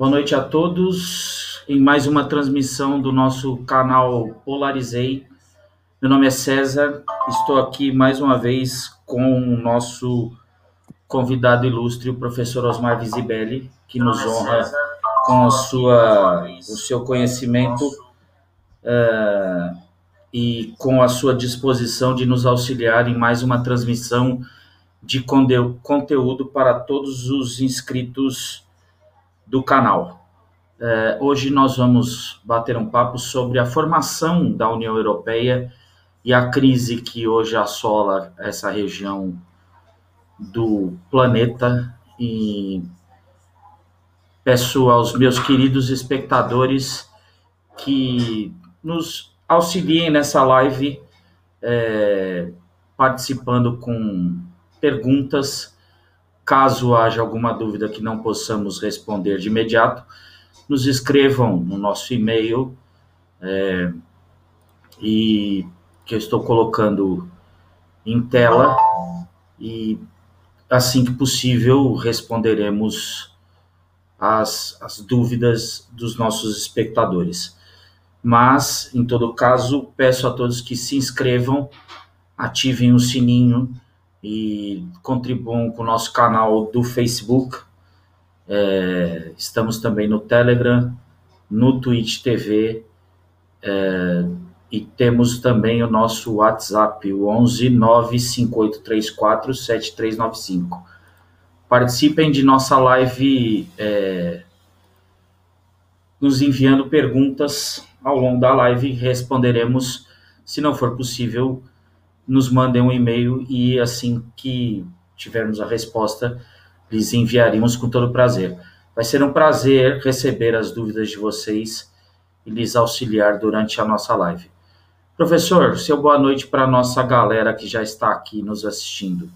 Boa noite a todos em mais uma transmissão do nosso canal Polarizei. Meu nome é César, estou aqui mais uma vez com o nosso convidado ilustre, o professor Osmar Visibelli, que nos honra com a sua, o seu conhecimento uh, e com a sua disposição de nos auxiliar em mais uma transmissão de conteúdo para todos os inscritos do canal. É, hoje nós vamos bater um papo sobre a formação da União Europeia e a crise que hoje assola essa região do planeta e peço aos meus queridos espectadores que nos auxiliem nessa live é, participando com perguntas. Caso haja alguma dúvida que não possamos responder de imediato, nos escrevam no nosso e-mail é, e que eu estou colocando em tela e assim que possível responderemos as, as dúvidas dos nossos espectadores. Mas, em todo caso, peço a todos que se inscrevam, ativem o sininho e contribuam com o nosso canal do Facebook. É, estamos também no Telegram, no Twitch TV é, e temos também o nosso WhatsApp, o 11 95834 7395. Participem de nossa live é, nos enviando perguntas ao longo da live, responderemos, se não for possível, nos mandem um e-mail e assim que tivermos a resposta, lhes enviaríamos com todo prazer. Vai ser um prazer receber as dúvidas de vocês e lhes auxiliar durante a nossa live. Professor, seu boa noite para a nossa galera que já está aqui nos assistindo.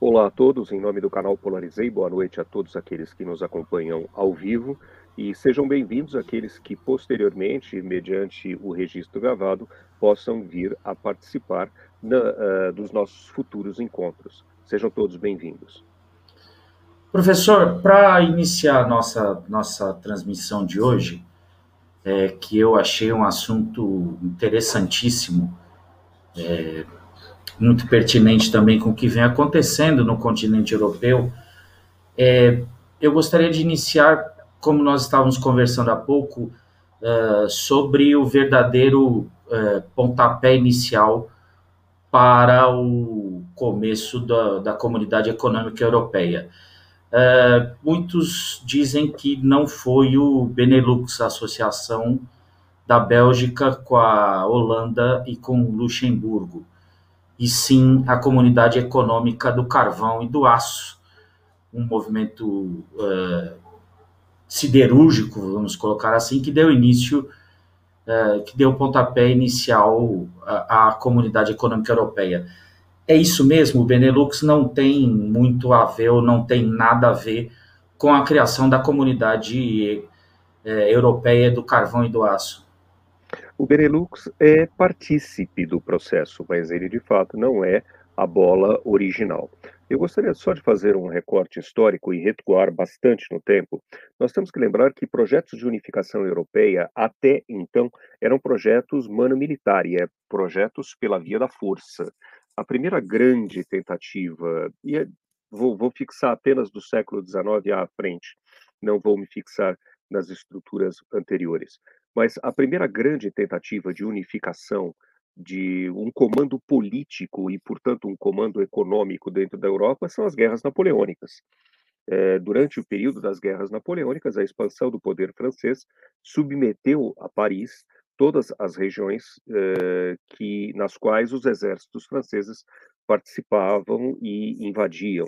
Olá a todos, em nome do canal Polarizei, boa noite a todos aqueles que nos acompanham ao vivo e sejam bem-vindos aqueles que posteriormente, mediante o registro gravado, possam vir a participar na, uh, dos nossos futuros encontros. Sejam todos bem-vindos. Professor, para iniciar nossa nossa transmissão de hoje, é, que eu achei um assunto interessantíssimo, é, muito pertinente também com o que vem acontecendo no continente europeu, é, eu gostaria de iniciar, como nós estávamos conversando há pouco, uh, sobre o verdadeiro é, pontapé inicial para o começo da, da comunidade econômica europeia. É, muitos dizem que não foi o Benelux, a associação da Bélgica com a Holanda e com Luxemburgo, e sim a comunidade econômica do carvão e do aço, um movimento é, siderúrgico, vamos colocar assim, que deu início é, que deu pontapé inicial à, à, comunidade econômica europeia. É isso mesmo, o Benelux não tem muito a ver ou não tem nada a ver com a criação da comunidade é, europeia do carvão e do aço. O Benelux é partícipe do processo, mas ele de fato não é a bola original. Eu gostaria só de fazer um recorte histórico e recuar bastante no tempo. Nós temos que lembrar que projetos de unificação europeia, até então, eram projetos mano-militari, é, projetos pela via da força. A primeira grande tentativa, e é, vou, vou fixar apenas do século XIX à frente, não vou me fixar nas estruturas anteriores, mas a primeira grande tentativa de unificação de um comando político e, portanto, um comando econômico dentro da Europa são as guerras napoleônicas. É, durante o período das guerras napoleônicas, a expansão do poder francês submeteu a Paris todas as regiões é, que nas quais os exércitos franceses participavam e invadiam.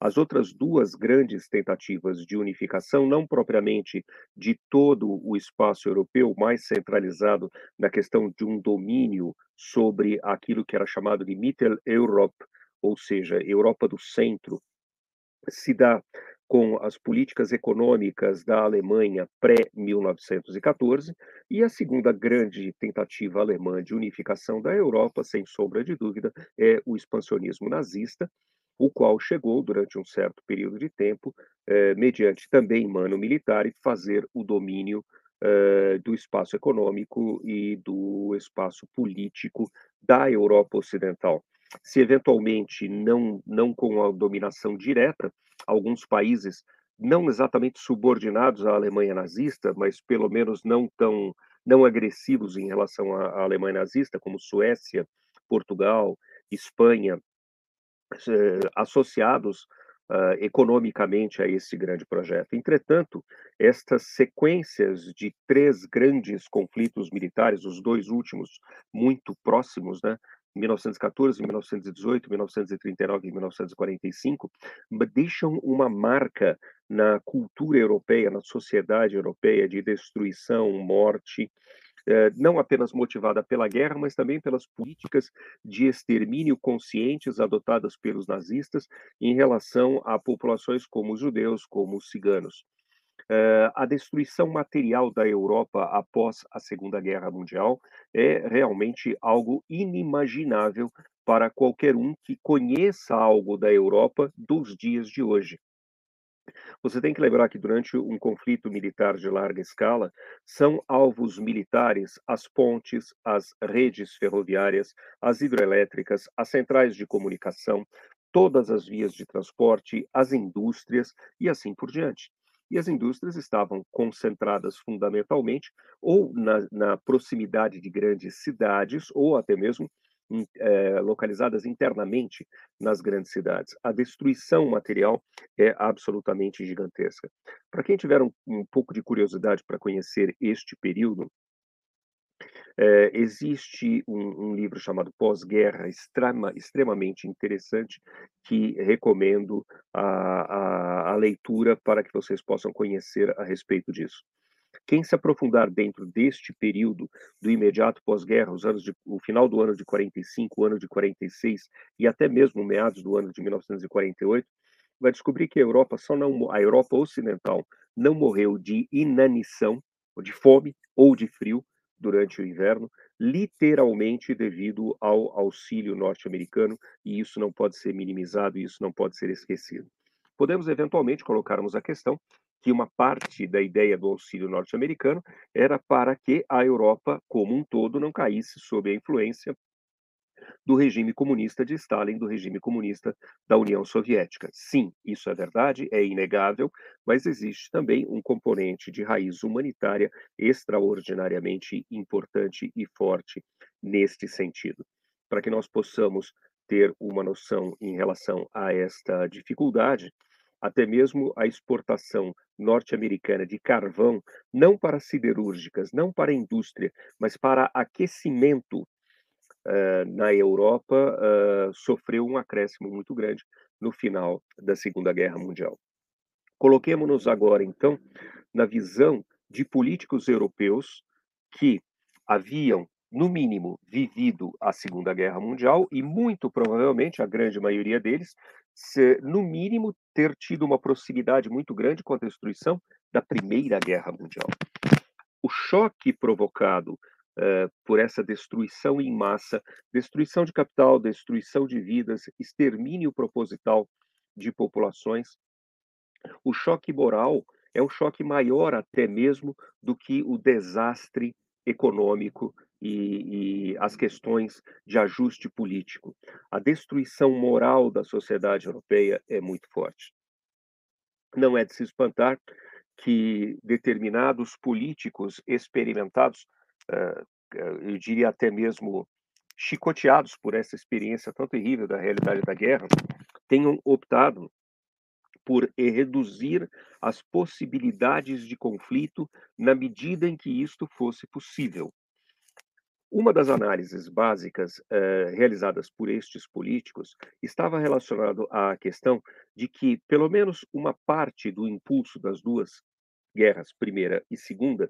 As outras duas grandes tentativas de unificação, não propriamente de todo o espaço europeu, mais centralizado na questão de um domínio sobre aquilo que era chamado de Mitteleurope, ou seja, Europa do Centro, se dá com as políticas econômicas da Alemanha pré-1914, e a segunda grande tentativa alemã de unificação da Europa, sem sombra de dúvida, é o expansionismo nazista, o qual chegou durante um certo período de tempo, eh, mediante também mano militar, e fazer o domínio eh, do espaço econômico e do espaço político da Europa Ocidental. Se eventualmente não, não com a dominação direta, alguns países não exatamente subordinados à Alemanha nazista, mas pelo menos não tão não agressivos em relação à, à Alemanha nazista, como Suécia, Portugal, Espanha, associados uh, economicamente a esse grande projeto. Entretanto, estas sequências de três grandes conflitos militares, os dois últimos muito próximos, né, 1914, 1918, 1939 e 1945, deixam uma marca na cultura europeia, na sociedade europeia de destruição, morte, eh, não apenas motivada pela guerra, mas também pelas políticas de extermínio conscientes adotadas pelos nazistas em relação a populações como os judeus, como os ciganos. Uh, a destruição material da Europa após a Segunda Guerra Mundial é realmente algo inimaginável para qualquer um que conheça algo da Europa dos dias de hoje. Você tem que lembrar que durante um conflito militar de larga escala, são alvos militares as pontes, as redes ferroviárias, as hidrelétricas, as centrais de comunicação, todas as vias de transporte, as indústrias e assim por diante. E as indústrias estavam concentradas fundamentalmente ou na, na proximidade de grandes cidades ou até mesmo é, localizadas internamente nas grandes cidades. A destruição material é absolutamente gigantesca. Para quem tiver um, um pouco de curiosidade para conhecer este período, é, existe um, um, livro chamado Pós-Guerra, extrema, extremamente interessante, que recomendo a, a, a, leitura para que vocês possam conhecer a respeito disso. Quem se aprofundar dentro deste período do imediato pós-guerra, os anos de, o final do ano de 45, o ano de 46 e até mesmo meados do ano de 1948, vai descobrir que a Europa só não a Europa ocidental não morreu de inanição, de fome ou de frio, durante o inverno, literalmente devido ao auxílio norte-americano, e isso não pode ser minimizado, isso não pode ser esquecido. Podemos eventualmente colocarmos a questão que uma parte da ideia do auxílio norte-americano era para que a Europa como um todo não caísse sob a influência do regime comunista de Stalin, do regime comunista da União Soviética. Sim, isso é verdade, é inegável, mas existe também um componente de raiz humanitária extraordinariamente importante e forte neste sentido. Para que nós possamos ter uma noção em relação a esta dificuldade, até mesmo a exportação norte-americana de carvão, não para siderúrgicas, não para indústria, mas para aquecimento uh, na Europa uh, sofreu um acréscimo muito grande no final da Segunda Guerra Mundial. Coloquemos-nos agora, então, na visão de políticos europeus que haviam, no mínimo, vivido a Segunda Guerra Mundial e, muito provavelmente, a grande maioria deles, no mínimo, ter tido uma proximidade muito grande com a destruição da Primeira Guerra Mundial. O choque provocado uh, por essa destruição em massa, destruição de capital, destruição de vidas, extermínio proposital de populações. O choque moral é um choque maior até mesmo do que o desastre econômico e, e, as questões de ajuste político. A destruição moral da sociedade europeia é muito forte. Não é de se espantar que determinados políticos experimentados eu diria até mesmo chicoteados por essa experiência tão terrível da realidade da guerra, tenham optado por reduzir as possibilidades de conflito na medida em que isto fosse possível. Uma das análises básicas eh, realizadas por estes políticos estava relacionado à questão de que, pelo menos, uma parte do impulso das duas guerras, primeira e segunda,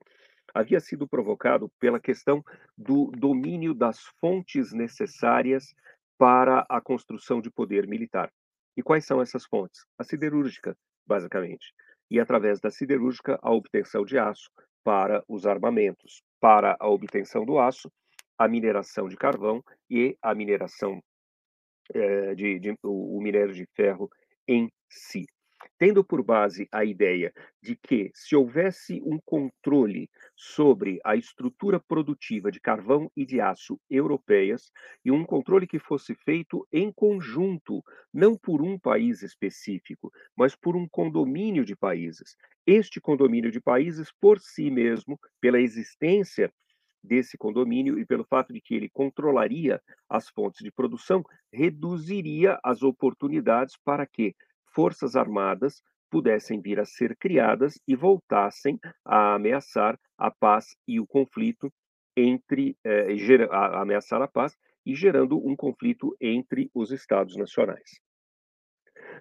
havia sido provocado pela questão do domínio das fontes necessárias para a construção de poder militar. E quais são essas fontes? A siderúrgica, basicamente. E através da siderúrgica, a obtenção de aço para os armamentos. Para a obtenção do aço, a mineração de carvão e a mineração é, de, de o, o minério de ferro em si tendo por base a ideia de que, se houvesse um controle sobre a estrutura produtiva de carvão e de aço europeias, e um controle que fosse feito em conjunto, não por um país específico, mas por um condomínio de países. Este condomínio de países, por si mesmo, pela existência desse condomínio e pelo fato de que ele controlaria as fontes de produção, reduziria as oportunidades para que forças armadas pudessem vir a ser criadas e voltassem a ameaçar a paz e o conflito entre eh, a ameaçar a paz e gerando um conflito entre os estados nacionais.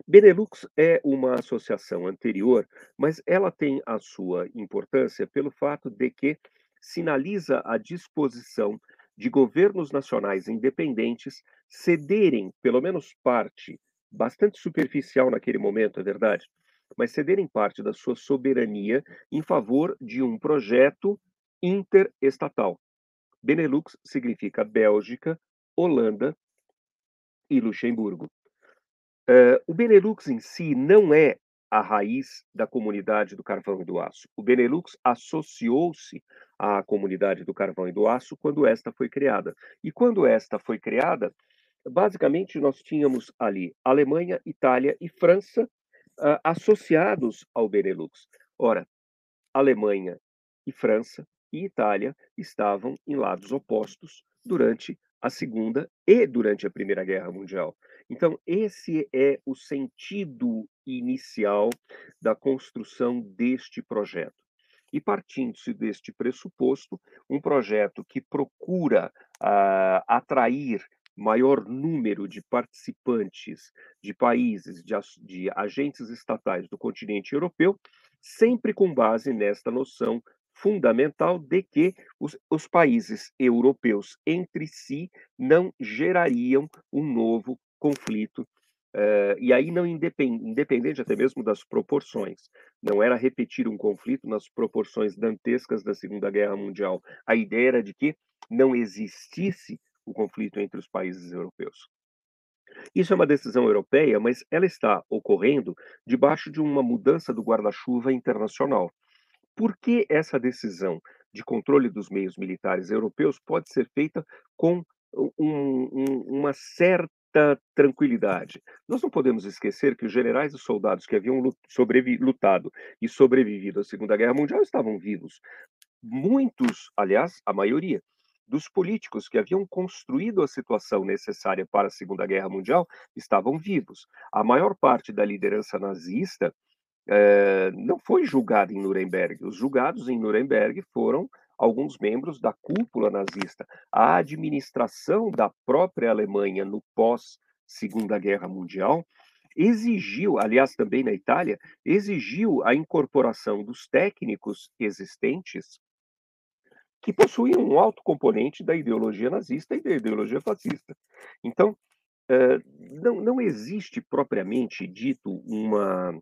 Benelux é uma associação anterior, mas ela tem a sua importância pelo fato de que sinaliza a disposição de governos nacionais independentes cederem, pelo menos parte, bastante superficial naquele momento, é verdade, mas cederem parte da sua soberania em favor de um projeto interestatal. Benelux significa Bélgica, Holanda e Luxemburgo. Uh, o Benelux em si não é a raiz da comunidade do carvão e do aço. O Benelux associou-se à comunidade do carvão e do aço quando esta foi criada. E quando esta foi criada, basicamente nós tínhamos ali Alemanha, Itália e França uh, associados ao Benelux. Ora, Alemanha e França e Itália estavam em lados opostos durante a Segunda e durante a Primeira Guerra Mundial. Então, esse é o sentido inicial da construção deste projeto. E partindo-se deste pressuposto, um projeto que procura uh, atrair maior número de participantes de países, de, de agentes estatais do continente europeu, sempre com base nesta noção fundamental de que os, os, países europeus entre si não gerariam um novo conflito, uh, e aí não independ, independente até mesmo das proporções. Não era repetir um conflito nas proporções dantescas da Segunda Guerra Mundial. A ideia era de que não existisse o conflito entre os países europeus. Isso é uma decisão europeia, mas ela está ocorrendo debaixo de uma mudança do guarda-chuva internacional. Por que essa decisão de controle dos meios militares europeus pode ser feita com um, um, uma certa tranquilidade? Nós não podemos esquecer que os generais e soldados que haviam lutado e sobrevivido à Segunda Guerra Mundial estavam vivos. Muitos, aliás, a maioria, dos políticos que haviam construído a situação necessária para a Segunda Guerra Mundial estavam vivos. A maior parte da liderança nazista eh, não foi julgada em Nuremberg. Os julgados em Nuremberg foram alguns membros da cúpula nazista. A administração da própria Alemanha no pós Segunda Guerra Mundial exigiu, aliás, também na Itália, exigiu a incorporação dos técnicos existentes que possuíam um alto componente da ideologia nazista e da ideologia fascista. Então, eh, não, não existe propriamente dito uma.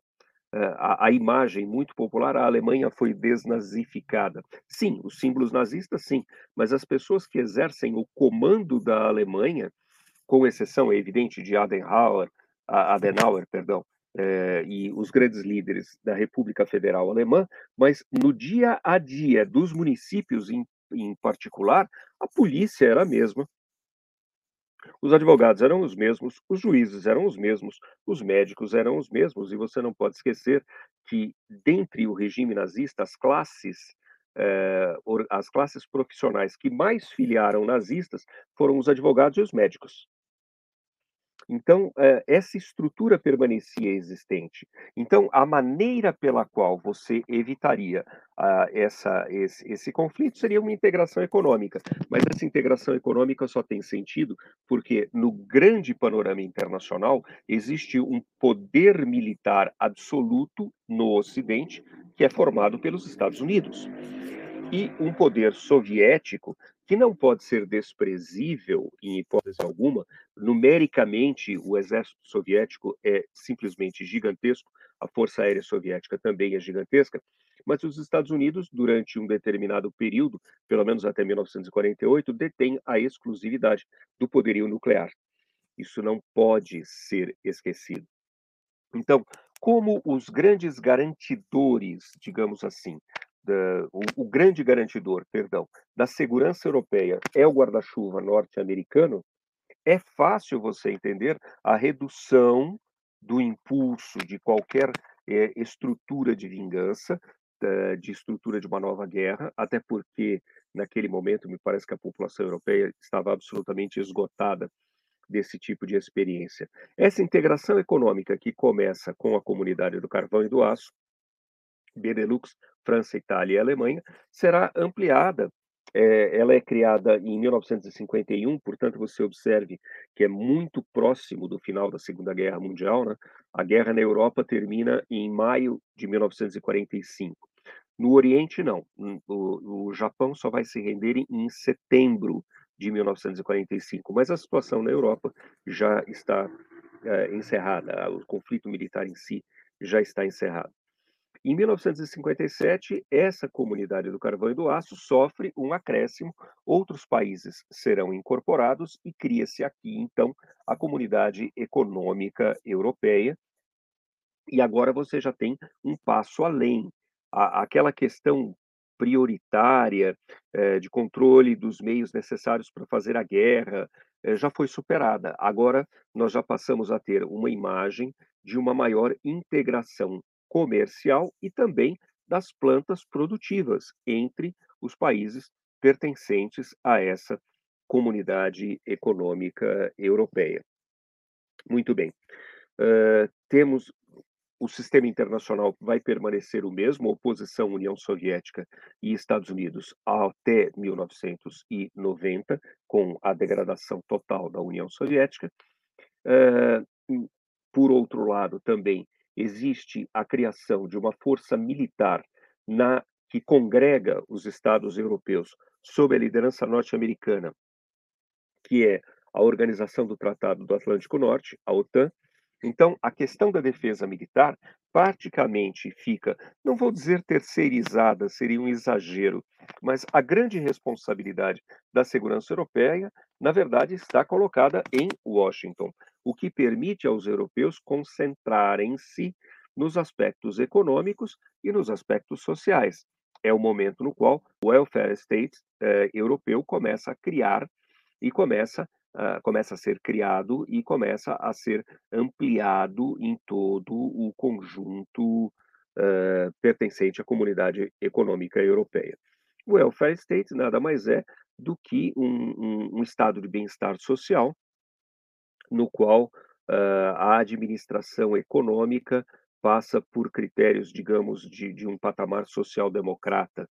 Eh, a, a, imagem muito popular, a Alemanha foi desnazificada. Sim, os símbolos nazistas, sim, mas as pessoas que exercem o comando da Alemanha, com exceção, é evidente, de Adenauer, Adenauer perdão, eh, e os grandes líderes da República Federal Alemã, mas no dia a dia dos municípios em em particular, a polícia era a mesma. Os advogados eram os mesmos, os juízes eram os mesmos, os médicos eram os mesmos, e você não pode esquecer que, dentre o regime nazista, as classes, eh, as classes profissionais que mais filiaram nazistas foram os advogados e os médicos. Então, eh, essa estrutura permanecia existente. Então, a maneira pela qual você evitaria ah, essa, esse, esse conflito seria uma integração econômica. Mas essa integração econômica só tem sentido porque, no grande panorama internacional, existe um poder militar absoluto no Ocidente, que é formado pelos Estados Unidos e um poder soviético que não pode ser desprezível em hipótese alguma. Numericamente, o exército soviético é simplesmente gigantesco, a força aérea soviética também é gigantesca, mas os Estados Unidos, durante um determinado período, pelo menos até 1948, detêm a exclusividade do poderio nuclear. Isso não pode ser esquecido. Então, como os grandes garantidores, digamos assim, da, o, o, grande garantidor, perdão, da segurança europeia é o guarda-chuva norte-americano, é fácil você entender a redução do impulso de qualquer é, estrutura de vingança, de estrutura de uma nova guerra, até porque naquele momento me parece que a população europeia estava absolutamente esgotada desse tipo de experiência. Essa integração econômica que começa com a comunidade do carvão e do aço, Benelux, França, Itália e Alemanha, será ampliada. É, ela é criada em 1951, portanto, você observe que é muito próximo do final da Segunda Guerra Mundial. Né? A guerra na Europa termina em maio de 1945. No Oriente, não. O, o Japão só vai se render em setembro de 1945, mas a situação na Europa já está é, encerrada, o conflito militar em si já está encerrado. Em 1957, essa comunidade do carvão e do aço sofre um acréscimo, outros países serão incorporados e cria-se aqui, então, a Comunidade Econômica Europeia. E agora você já tem um passo além. aquela questão prioritária eh, de controle dos meios necessários para fazer a guerra eh, já foi superada. Agora nós já passamos a ter uma imagem de uma maior integração comercial e também das plantas produtivas entre os países pertencentes a essa comunidade econômica europeia. Muito bem. Uh, temos o sistema internacional vai permanecer o mesmo, oposição União Soviética e Estados Unidos até 1990, com a degradação total da União Soviética. Uh, por outro lado, também existe a criação de uma força militar na que congrega os estados europeus sob a liderança norte-americana, que é a Organização do Tratado do Atlântico Norte, a OTAN, então, a questão da defesa militar praticamente fica, não vou dizer terceirizada, seria um exagero, mas a grande responsabilidade da segurança europeia, na verdade, está colocada em Washington, o que permite aos europeus concentrarem-se nos aspectos econômicos e nos aspectos sociais. É o momento no qual o welfare state eh, europeu começa a criar e começa uh, começa a ser criado e começa a ser ampliado em todo o conjunto uh, pertencente à comunidade econômica europeia. O welfare state nada mais é do que um, um, um estado de bem-estar social no qual uh, a administração econômica passa por critérios, digamos, de, de um patamar social-democrata.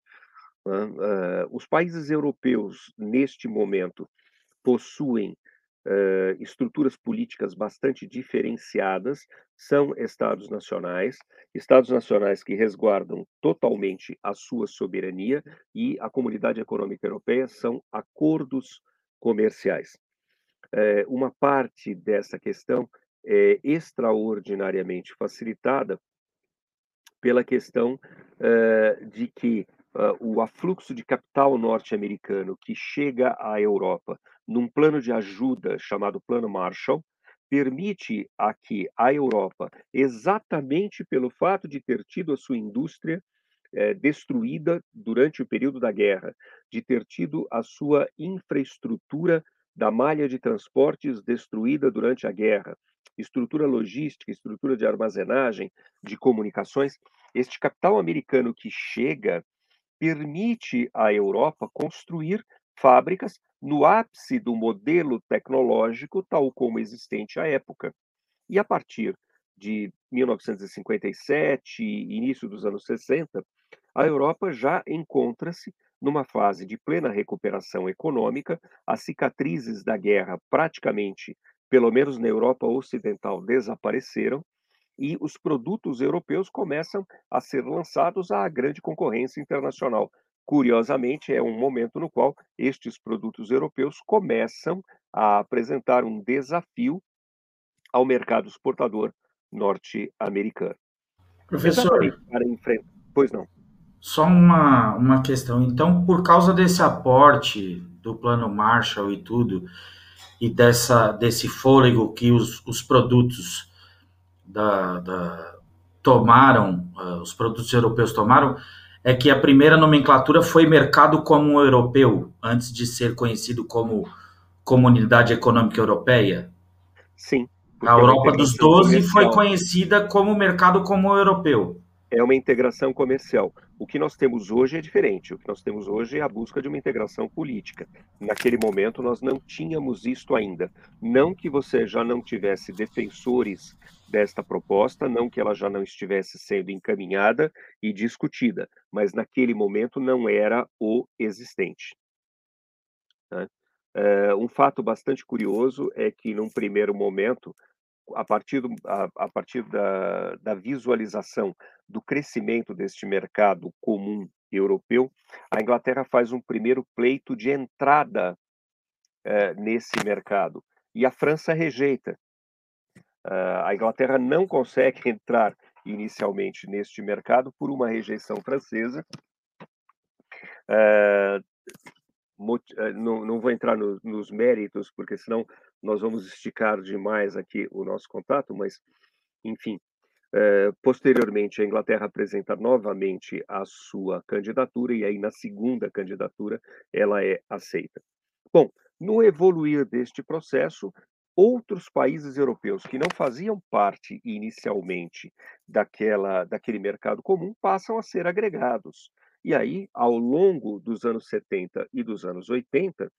Uh, os países europeus, neste momento, possuem uh, estruturas políticas bastante diferenciadas, são estados nacionais, estados nacionais que resguardam totalmente a sua soberania e a comunidade econômica europeia são acordos comerciais. Uh, uma parte dessa questão é extraordinariamente facilitada pela questão uh, de que uh, o afluxo de capital norte-americano que chega à Europa num plano de ajuda chamado Plano Marshall, permite a que a Europa, exatamente pelo fato de ter tido a sua indústria eh, destruída durante o período da guerra, de ter tido a sua infraestrutura da malha de transportes destruída durante a guerra, estrutura logística, estrutura de armazenagem, de comunicações, este capital americano que chega permite à Europa construir fábricas no ápice do modelo tecnológico tal como existente à época. E a partir de 1957 e início dos anos 60, a Europa já encontra-se numa fase de plena recuperação econômica, as cicatrizes da guerra praticamente, pelo menos na Europa Ocidental, desapareceram e os produtos europeus começam a ser lançados à grande concorrência internacional. Curiosamente, é um momento no qual estes produtos europeus começam a apresentar um desafio ao mercado exportador norte-americano. Professor, para enfrentar... pois não. Só uma, uma questão. Então, por causa desse aporte do Plano Marshall e tudo, e dessa, desse fôlego que os, os produtos da, da tomaram, uh, os produtos europeus tomaram, é que a primeira nomenclatura foi mercado comum europeu, antes de ser conhecido como Comunidade Econômica Europeia. Sim. A Europa dos 12 foi conhecida como mercado comum europeu é uma integração comercial. O que nós temos hoje é diferente. O que nós temos hoje é a busca de uma integração política. Naquele momento, nós não tínhamos isto ainda. Não que você já não tivesse defensores desta proposta, não que ela já não estivesse sendo encaminhada e discutida, mas naquele momento não era o existente. Né? É, um fato bastante curioso é que, num primeiro momento, a partir, do, a, a partir da, da visualização do crescimento deste mercado comum europeu, a Inglaterra faz um primeiro pleito de entrada eh, nesse mercado e a França rejeita. Uh, a Inglaterra não consegue entrar inicialmente neste mercado por uma rejeição francesa. Uh, não, não, vou entrar no, nos méritos, porque senão nós vamos esticar demais aqui o nosso contato, mas, enfim, é, posteriormente, a Inglaterra apresenta novamente a sua candidatura e aí na segunda candidatura ela é aceita. Bom, no evoluir deste processo, outros países europeus que não faziam parte inicialmente daquela, daquele mercado comum passam a ser agregados. E aí, ao longo dos anos 70 e dos anos 80,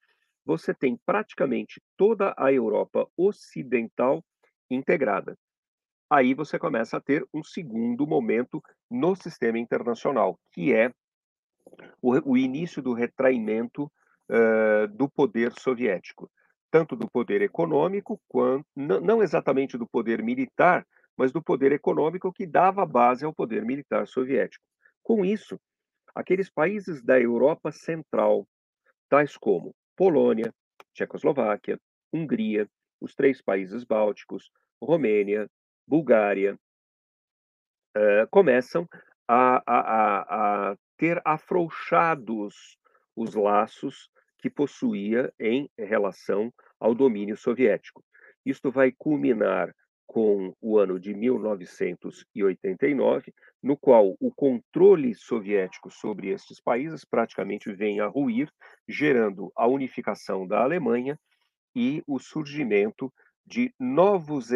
você tem praticamente toda a Europa ocidental integrada aí você começa a ter um segundo momento no sistema internacional, que é o, o início do retraimento uh, do poder soviético, tanto do poder econômico, quanto, não, exatamente do poder militar, mas do poder econômico que dava base ao poder militar soviético. Com isso, aqueles países da Europa Central, tais como Polônia, Tchecoslováquia, Hungria, os três países bálticos, Romênia, Bulgária, uh, começam a, a, a, a ter afrouxados os laços que possuía em relação ao domínio soviético. Isto vai culminar com o ano de 1989, no qual o controle soviético sobre estes países praticamente vem a ruir, gerando a unificação da Alemanha e o surgimento de novos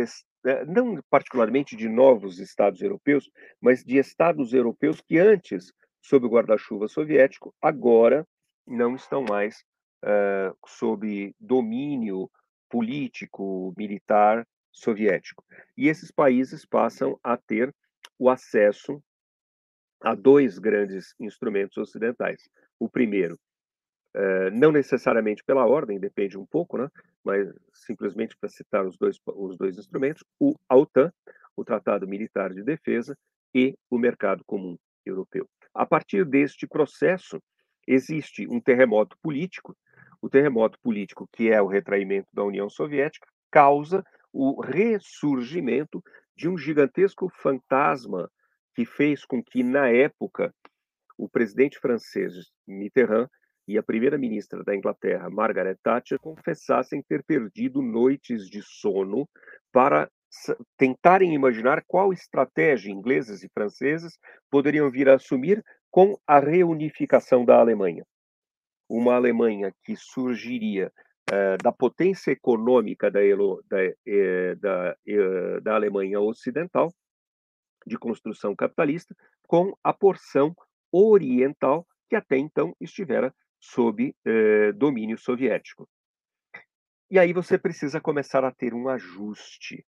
né, não particularmente de novos estados europeus, mas de estados europeus que antes, sob o guarda-chuva soviético, agora não estão mais uh, sob domínio político, militar soviético. E esses países passam a ter o acesso a dois grandes instrumentos ocidentais. O primeiro, uh, não necessariamente pela ordem, depende um pouco, né? mas simplesmente para citar os dois, os dois instrumentos, o OTAN, o Tratado Militar de Defesa, e o Mercado Comum Europeu. A partir deste processo, existe um terremoto político. O terremoto político, que é o retraimento da União Soviética, causa o ressurgimento de um gigantesco fantasma que fez com que, na época, o presidente francês Mitterrand e a primeira-ministra da Inglaterra, Margaret Thatcher, confessassem ter perdido noites de sono para tentarem imaginar qual estratégia ingleses e franceses poderiam vir a assumir com a reunificação da Alemanha. Uma Alemanha que surgiria uh, da potência econômica da, da, eh, da, eh, da Alemanha Ocidental, de construção capitalista, com a porção oriental que até então estivera sob eh, domínio soviético. E aí você precisa começar a ter um ajuste.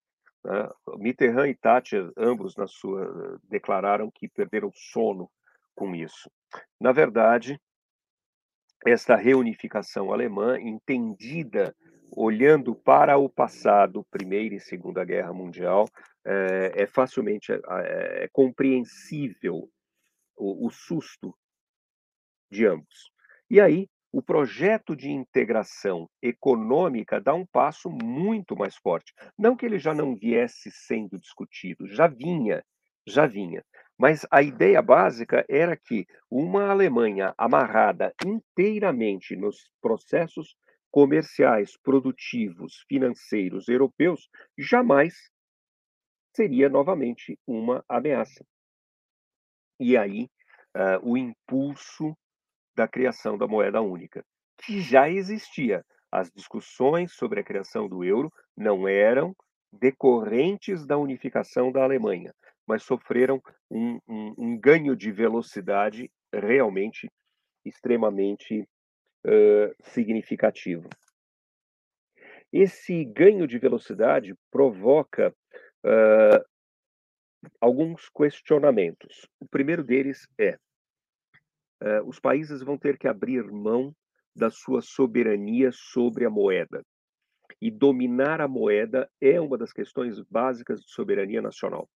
Né? Mitterrand e Thatcher, ambos na sua, declararam que perderam sono com isso. Na verdade, esta reunificação alemã, entendida olhando para o passado, Primeira e Segunda Guerra Mundial, é, é facilmente é, é, compreensível o, o susto de ambos. E aí, o projeto de integração econômica dá um passo muito mais forte. Não que ele já não viesse sendo discutido, já vinha, já vinha. Mas a ideia básica era que uma Alemanha amarrada inteiramente nos processos comerciais, produtivos, financeiros europeus, jamais seria novamente uma ameaça. E aí, uh, o impulso da criação da moeda única, que já existia. As discussões sobre a criação do euro não eram decorrentes da unificação da Alemanha, mas sofreram um, um, um ganho de velocidade realmente extremamente uh, significativo. Esse ganho de velocidade provoca uh, alguns questionamentos. O primeiro deles é: uh, os países vão ter que abrir mão da sua soberania sobre a moeda. E dominar a moeda é uma das questões básicas de soberania nacional.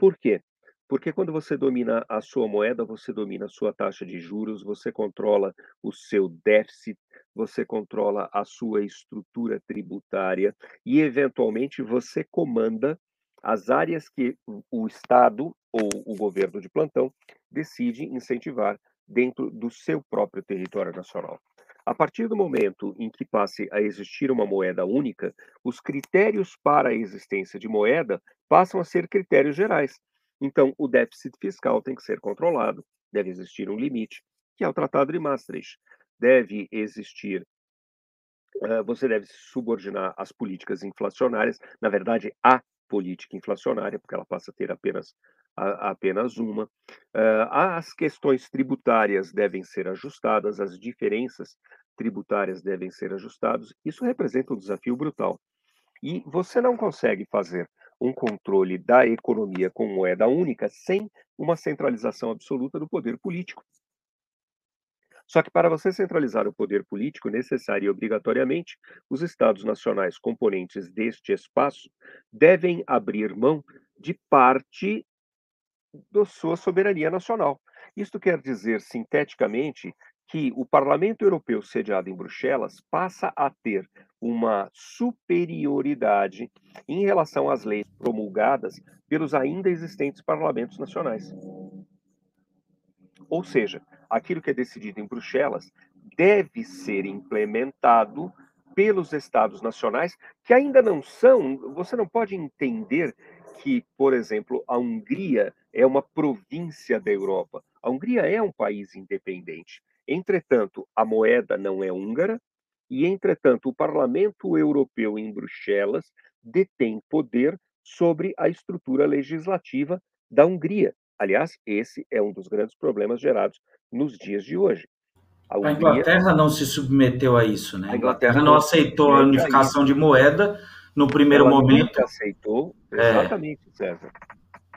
Por quê? Porque quando você domina a sua moeda, você domina a sua taxa de juros, você controla o seu déficit, você controla a sua estrutura tributária e, eventualmente, você comanda as áreas que o Estado ou o governo de plantão decide incentivar dentro do seu próprio território nacional. A partir do momento em que passe a existir uma moeda única, os critérios para a existência de moeda passam a ser critérios gerais. Então, o déficit fiscal tem que ser controlado, deve existir um limite, que é o Tratado de Maastricht. Deve existir, você deve se subordinar às políticas inflacionárias, na verdade, a política inflacionária, porque ela passa a ter apenas, apenas uma. Uh, as questões tributárias devem ser ajustadas, as diferenças tributárias devem ser ajustadas. Isso representa um desafio brutal. E você não consegue fazer um controle da economia com moeda única sem uma centralização absoluta do poder político. Só que para você centralizar o poder político, necessário e obrigatoriamente, os Estados nacionais componentes deste espaço devem abrir mão de parte da sua soberania nacional. Isto quer dizer, sinteticamente, que o Parlamento Europeu sediado em Bruxelas passa a ter uma superioridade em relação às leis promulgadas pelos ainda existentes parlamentos nacionais. Ou seja, aquilo que é decidido em Bruxelas deve ser implementado pelos estados nacionais, que ainda não são, você não pode entender que, por exemplo, a Hungria é uma província da Europa. A Hungria é um país independente. Entretanto, a moeda não é húngara e, entretanto, o Parlamento Europeu em Bruxelas detém poder sobre a estrutura legislativa da Hungria. Aliás, esse é um dos grandes problemas gerados nos dias de hoje. A, Hungria... a Inglaterra não se submeteu a isso, né? A Inglaterra não aceitou a unificação de moeda no primeiro Ela momento. Nunca aceitou, é. exatamente, é. César.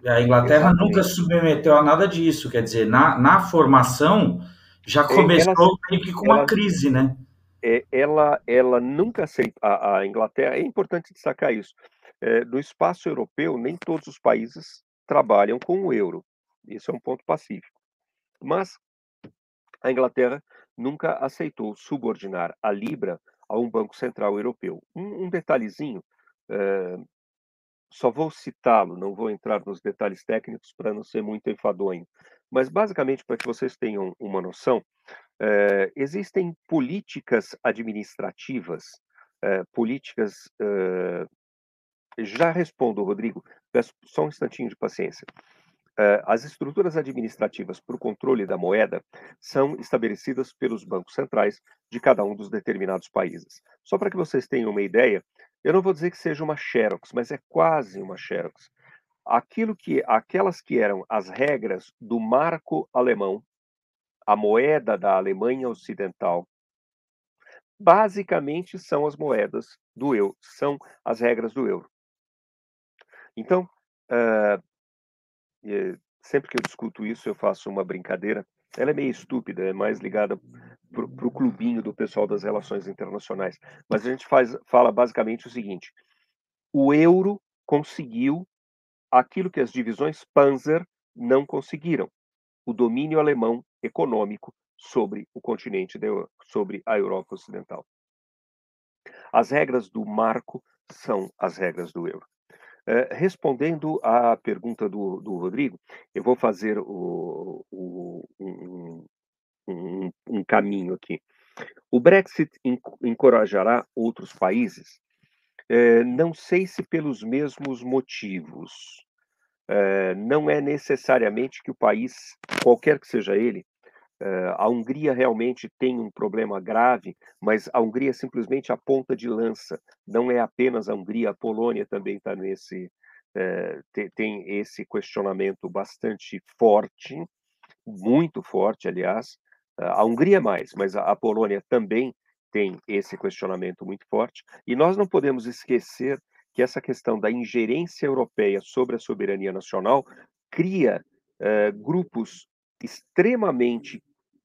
A Inglaterra exatamente. nunca se submeteu a nada disso, quer dizer, na, na formação já começou ela, meio que com uma ela, crise, né? É, ela, ela nunca aceitou, a, a, Inglaterra, é importante destacar isso, é, no espaço europeu, nem todos os países trabalham com o euro, isso é um ponto pacífico. Mas a Inglaterra nunca aceitou subordinar a Libra a um Banco Central Europeu. Um, um detalhezinho, é, só vou citá-lo, não vou entrar nos detalhes técnicos para não ser muito enfadonho. Mas, basicamente, para que vocês tenham uma noção, é, existem políticas administrativas, é, políticas. Já respondo, Rodrigo, peço só um instantinho de paciência. As estruturas administrativas para o controle da moeda são estabelecidas pelos bancos centrais de cada um dos determinados países. Só para que vocês tenham uma ideia, eu não vou dizer que seja uma Xerox, mas é quase uma Xerox aquilo que aquelas que eram as regras do marco alemão, a moeda da Alemanha Ocidental, basicamente são as moedas do euro, são as regras do euro. Então, uh, sempre que eu discuto isso, eu faço uma brincadeira. Ela é meio estúpida, é mais ligada para o clubinho do pessoal das relações internacionais. Mas a gente faz, fala basicamente o seguinte: o euro conseguiu aquilo que as divisões Panzer não conseguiram: o domínio alemão econômico sobre o continente, de, sobre a Europa Ocidental. As regras do marco são as regras do euro. É, respondendo à pergunta do, do, Rodrigo, eu vou fazer o, o, um, um, um, caminho aqui. O Brexit encorajará outros países? É, não sei se pelos mesmos motivos. É, não é necessariamente que o país, qualquer que seja ele, a Hungria realmente tem um problema grave, mas a Hungria é simplesmente a ponta de lança. Não é apenas a Hungria, a Polônia também está nesse tem, tem esse questionamento bastante forte, muito forte, aliás. A Hungria mais, mas a Polônia também tem esse questionamento muito forte. E nós não podemos esquecer que essa questão da ingerência europeia sobre a soberania nacional cria uh, grupos extremamente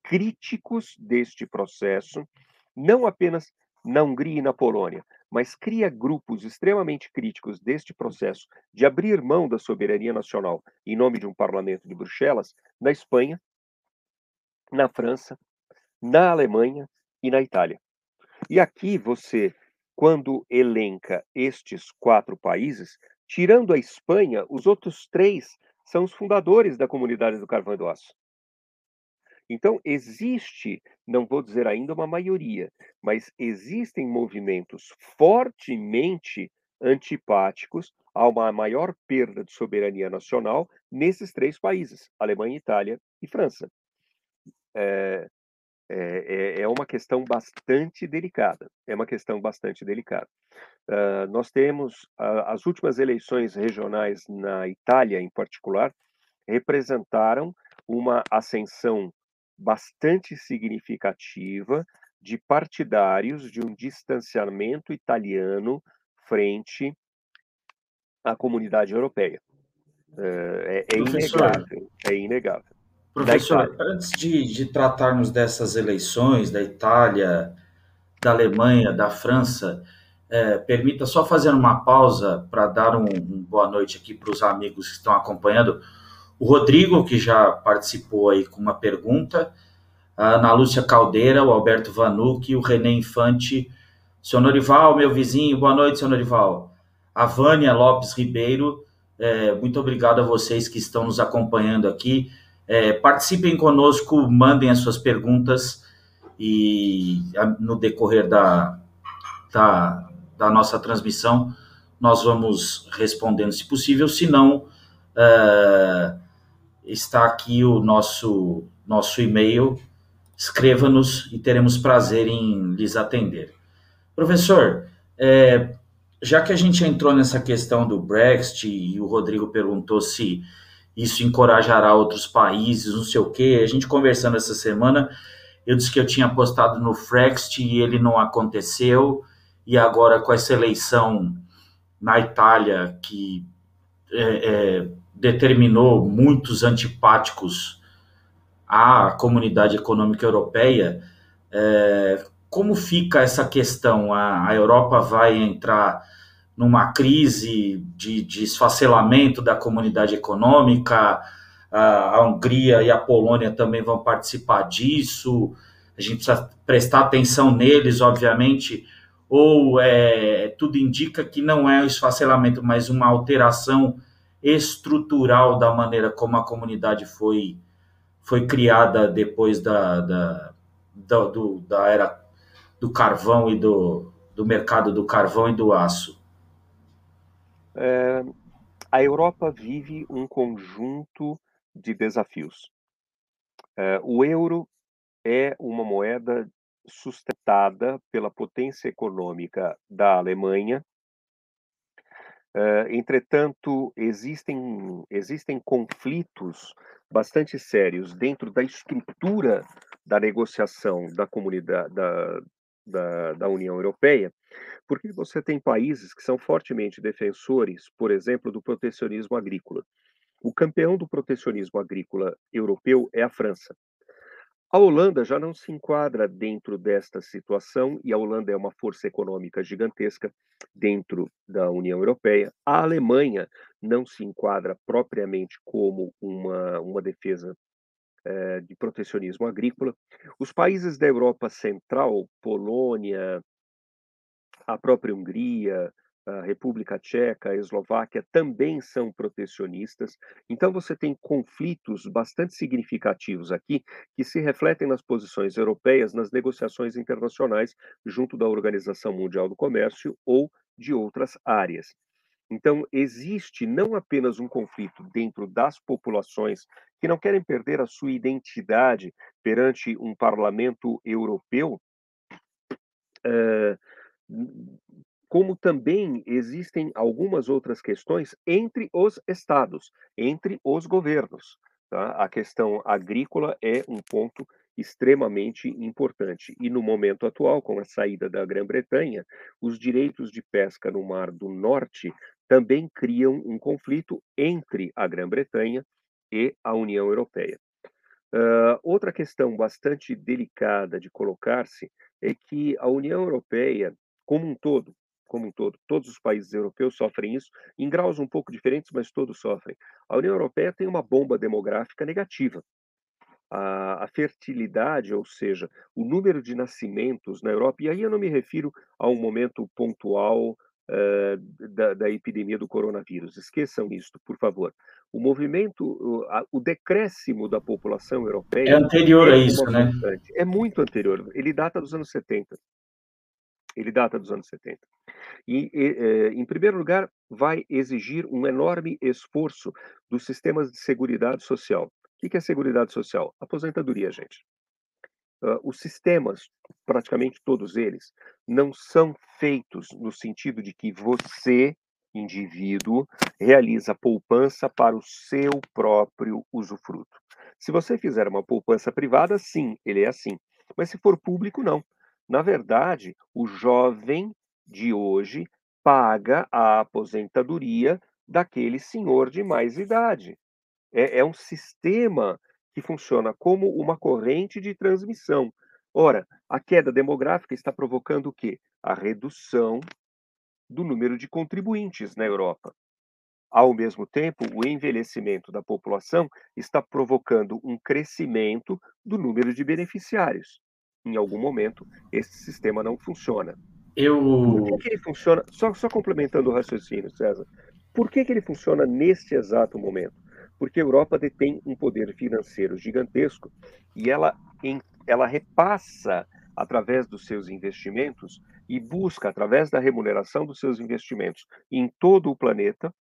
críticos deste processo, não apenas na Hungria e na Polônia, mas cria grupos extremamente críticos deste processo de abrir mão da soberania nacional em nome de um parlamento de Bruxelas na Espanha, na França, na Alemanha e na Itália. E aqui você, quando elenca estes quatro países, tirando a Espanha, os outros três são os fundadores da comunidade do carvão e do aço. Então, existe, não vou dizer ainda uma maioria, mas existem movimentos fortemente antipáticos a uma maior perda de soberania nacional nesses três países, Alemanha, Itália e França. É, é, é uma questão bastante delicada. É uma questão bastante delicada. Uh, nós temos uh, as últimas eleições regionais na Itália, em particular, representaram uma ascensão bastante significativa de partidários de um distanciamento italiano frente à comunidade europeia. Uh, é, é inegável. É inegável. Professor, antes de, de tratarmos dessas eleições da Itália, da Alemanha, da França, é, permita só fazer uma pausa para dar um, um, boa noite aqui para os amigos que estão acompanhando. O Rodrigo, que já participou aí com uma pergunta, a Ana Lúcia Caldeira, o Alberto Vanucci, o René Infante, senhor Norival, meu vizinho, boa noite, senhor Norival. A Vânia Lopes Ribeiro, é, muito obrigado a vocês que estão nos acompanhando aqui. É, participem conosco, mandem as suas perguntas e no decorrer da, da, da nossa transmissão nós vamos respondendo se possível, se não, é, está aqui o nosso, nosso e-mail, escreva-nos e teremos prazer em lhes atender. Professor, é, já que a gente entrou nessa questão do Brexit e o Rodrigo perguntou se isso encorajará outros países, não sei o quê. A gente conversando essa semana, eu disse que eu tinha apostado no Frext e ele não aconteceu. E agora com essa eleição na Itália, que é, é, determinou muitos antipáticos à comunidade econômica europeia, é, como fica essa questão? A, a Europa vai entrar numa crise de, de esfacelamento da comunidade econômica, a, Hungria e a Polônia também vão participar disso, a gente precisa prestar atenção neles, obviamente, ou é, tudo indica que não é um esfacelamento, mas uma alteração estrutural da maneira como a comunidade foi, foi criada depois da, da, da, do, da era do carvão e do, do mercado do carvão e do aço. É, a Europa vive um conjunto de desafios. É, o euro é uma moeda sustentada pela potência econômica da Alemanha. É, entretanto, existem, existem conflitos bastante sérios dentro da estrutura da negociação da comunidade da, da, da União Europeia, porque você tem países que são fortemente defensores, por exemplo, do protecionismo agrícola. O campeão do protecionismo agrícola europeu é a França. A Holanda já não se enquadra dentro desta situação, e a Holanda é uma força econômica gigantesca dentro da União Europeia. A Alemanha não se enquadra propriamente como uma, uma defesa eh, de protecionismo agrícola. Os países da Europa Central, Polônia, a própria Hungria, a República Tcheca, a Eslováquia também são protecionistas. Então você tem conflitos bastante significativos aqui que se refletem nas posições europeias nas negociações internacionais junto da Organização Mundial do Comércio ou de outras áreas. Então, existe não apenas um conflito dentro das populações que não querem perder a sua identidade perante um parlamento europeu, como também existem algumas outras questões entre os estados, entre os governos. Tá? A questão agrícola é um ponto extremamente importante. E no momento atual, com a saída da Grã-Bretanha, os direitos de pesca no Mar do Norte também criam um conflito entre a Grã-Bretanha e a União Europeia. Uh, outra questão bastante delicada de colocar-se é que a União Europeia, como um todo, como um todo, todos os países europeus sofrem isso, em graus um pouco diferentes, mas todos sofrem. A União Europeia tem uma bomba demográfica negativa. A, a, fertilidade, ou seja, o número de nascimentos na Europa, e aí eu não me refiro a um momento pontual uh, da, da, epidemia do coronavírus, esqueçam isso, por favor. O movimento, o, a, o decréscimo da população europeia. É anterior é a isso, né? É muito anterior, ele data dos anos 70. Ele data dos anos 70. E, e eh, em primeiro lugar, vai exigir um enorme esforço dos sistemas de seguridade social. O que é seguridade social? Aposentadoria, gente. Uh, os sistemas, praticamente todos eles, não são feitos no sentido de que você, indivíduo, realiza poupança para o seu próprio usufruto. Se você fizer uma poupança privada, sim, ele é assim. Mas se for público, não. Na verdade, o jovem de hoje paga a aposentadoria daquele senhor de mais idade. É, é um sistema que funciona como uma corrente de transmissão. Ora, a queda demográfica está provocando o quê? A redução do número de contribuintes na Europa. Ao mesmo tempo, o envelhecimento da população está provocando um crescimento do número de beneficiários em algum momento, esse sistema não funciona. Eu... Por que, que ele funciona? Só, só complementando o raciocínio, César. Por que, que ele funciona neste exato momento? Porque a Europa detém um poder financeiro gigantesco e ela, em, ela repassa através dos seus investimentos e busca, através da remuneração dos seus investimentos em todo o planeta,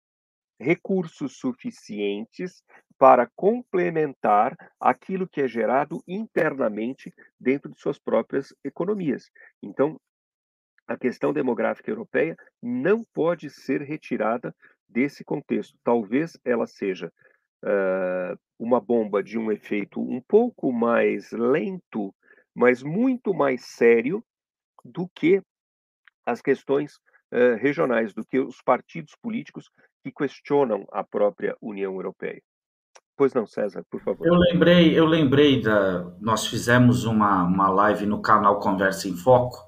recursos suficientes para complementar aquilo que é gerado internamente dentro de suas próprias economias. Então, a questão demográfica europeia não pode ser retirada desse contexto. Talvez ela seja uh, uma bomba de um efeito um pouco mais lento, mas muito mais sério do que as questões uh, regionais, do que os partidos políticos que questionam a própria União Europeia. Pois não, César, por favor. Eu lembrei, eu lembrei da. Nós fizemos uma, uma live no canal Conversa em Foco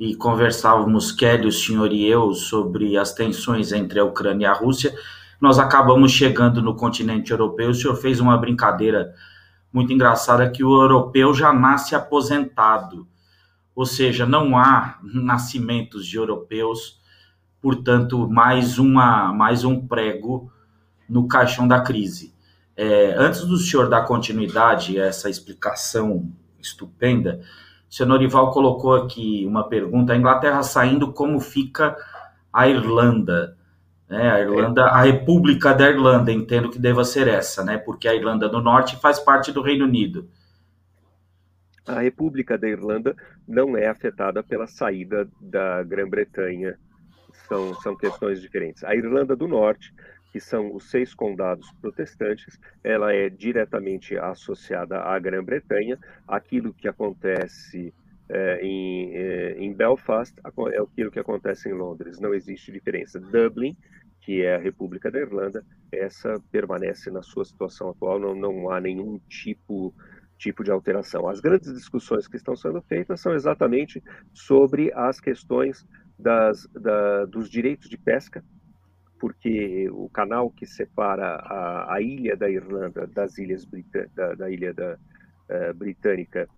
e conversávamos, Kelly, o senhor e eu, sobre as tensões entre a Ucrânia e a Rússia. Nós acabamos chegando no continente europeu. O senhor fez uma brincadeira muito engraçada que o europeu já nasce aposentado, ou seja, não há nascimentos de europeus, portanto, mais uma mais um prego no caixão da crise. É, antes do senhor dar continuidade a essa explicação estupenda, o senhor Norival colocou aqui uma pergunta: a Inglaterra saindo, como fica a Irlanda? É, a Irlanda, a República da Irlanda, entendo que deva ser essa, né? Porque a Irlanda do Norte faz parte do Reino Unido. A República da Irlanda não é afetada pela saída da Grã-Bretanha. São, são questões diferentes. A Irlanda do Norte que são os seis condados protestantes, ela é diretamente associada à Grã-Bretanha. Aquilo que acontece é, em, é, em Belfast é aquilo que acontece em Londres. Não existe diferença. Dublin, que é a República da Irlanda, essa permanece na sua situação atual. Não, não há nenhum tipo tipo de alteração. As grandes discussões que estão sendo feitas são exatamente sobre as questões das, da, dos direitos de pesca porque o canal que separa a, a ilha da Irlanda das ilhas da, da ilha da, uh, britânica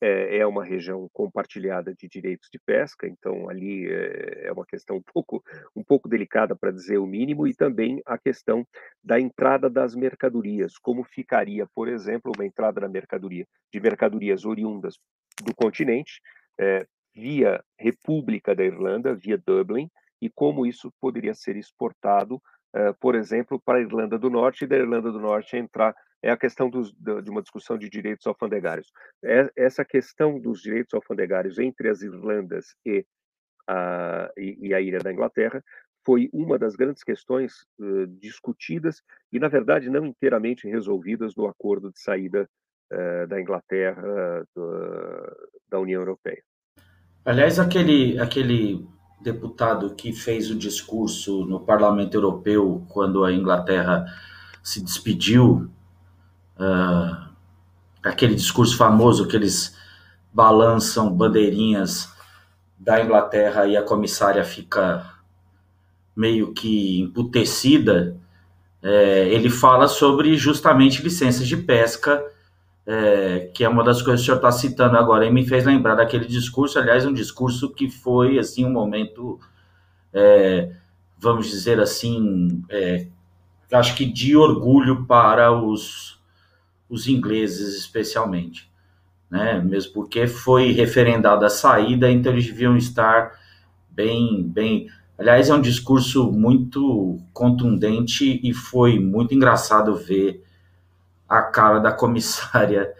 é, é uma região compartilhada de direitos de pesca, então ali é, é uma questão um pouco, um pouco delicada para dizer o mínimo, e também a questão da entrada das mercadorias, como ficaria, por exemplo, uma entrada da mercadoria de mercadorias oriundas do continente é, via República da Irlanda, via Dublin, e como isso poderia ser exportado, é, por exemplo, para a Irlanda do Norte, e da Irlanda do Norte entrar é a questão dos, de uma discussão de direitos alfandegários. É, essa questão dos direitos alfandegários entre as Irlandas e a, e, e a Ilha da Inglaterra foi uma das grandes questões uh, discutidas e, na verdade, não inteiramente resolvidas no acordo de saída uh, da Inglaterra do, da União Europeia. Aliás, aquele, aquele deputado que fez o discurso no Parlamento Europeu quando a Inglaterra se despediu uh, aquele discurso famoso que eles balançam bandeirinhas da Inglaterra e a comissária fica meio que emputecida, é, ele fala sobre justamente licenças de pesca, é, que é uma das coisas que o senhor está citando agora, e me fez lembrar daquele discurso, aliás, um discurso que foi, assim, um momento, é, vamos dizer assim, é, acho que de orgulho para os, os ingleses especialmente, né? Mesmo porque foi referendada a saída, então eles deviam estar bem, bem. Aliás, é um discurso muito contundente e foi muito engraçado ver a cara da comissária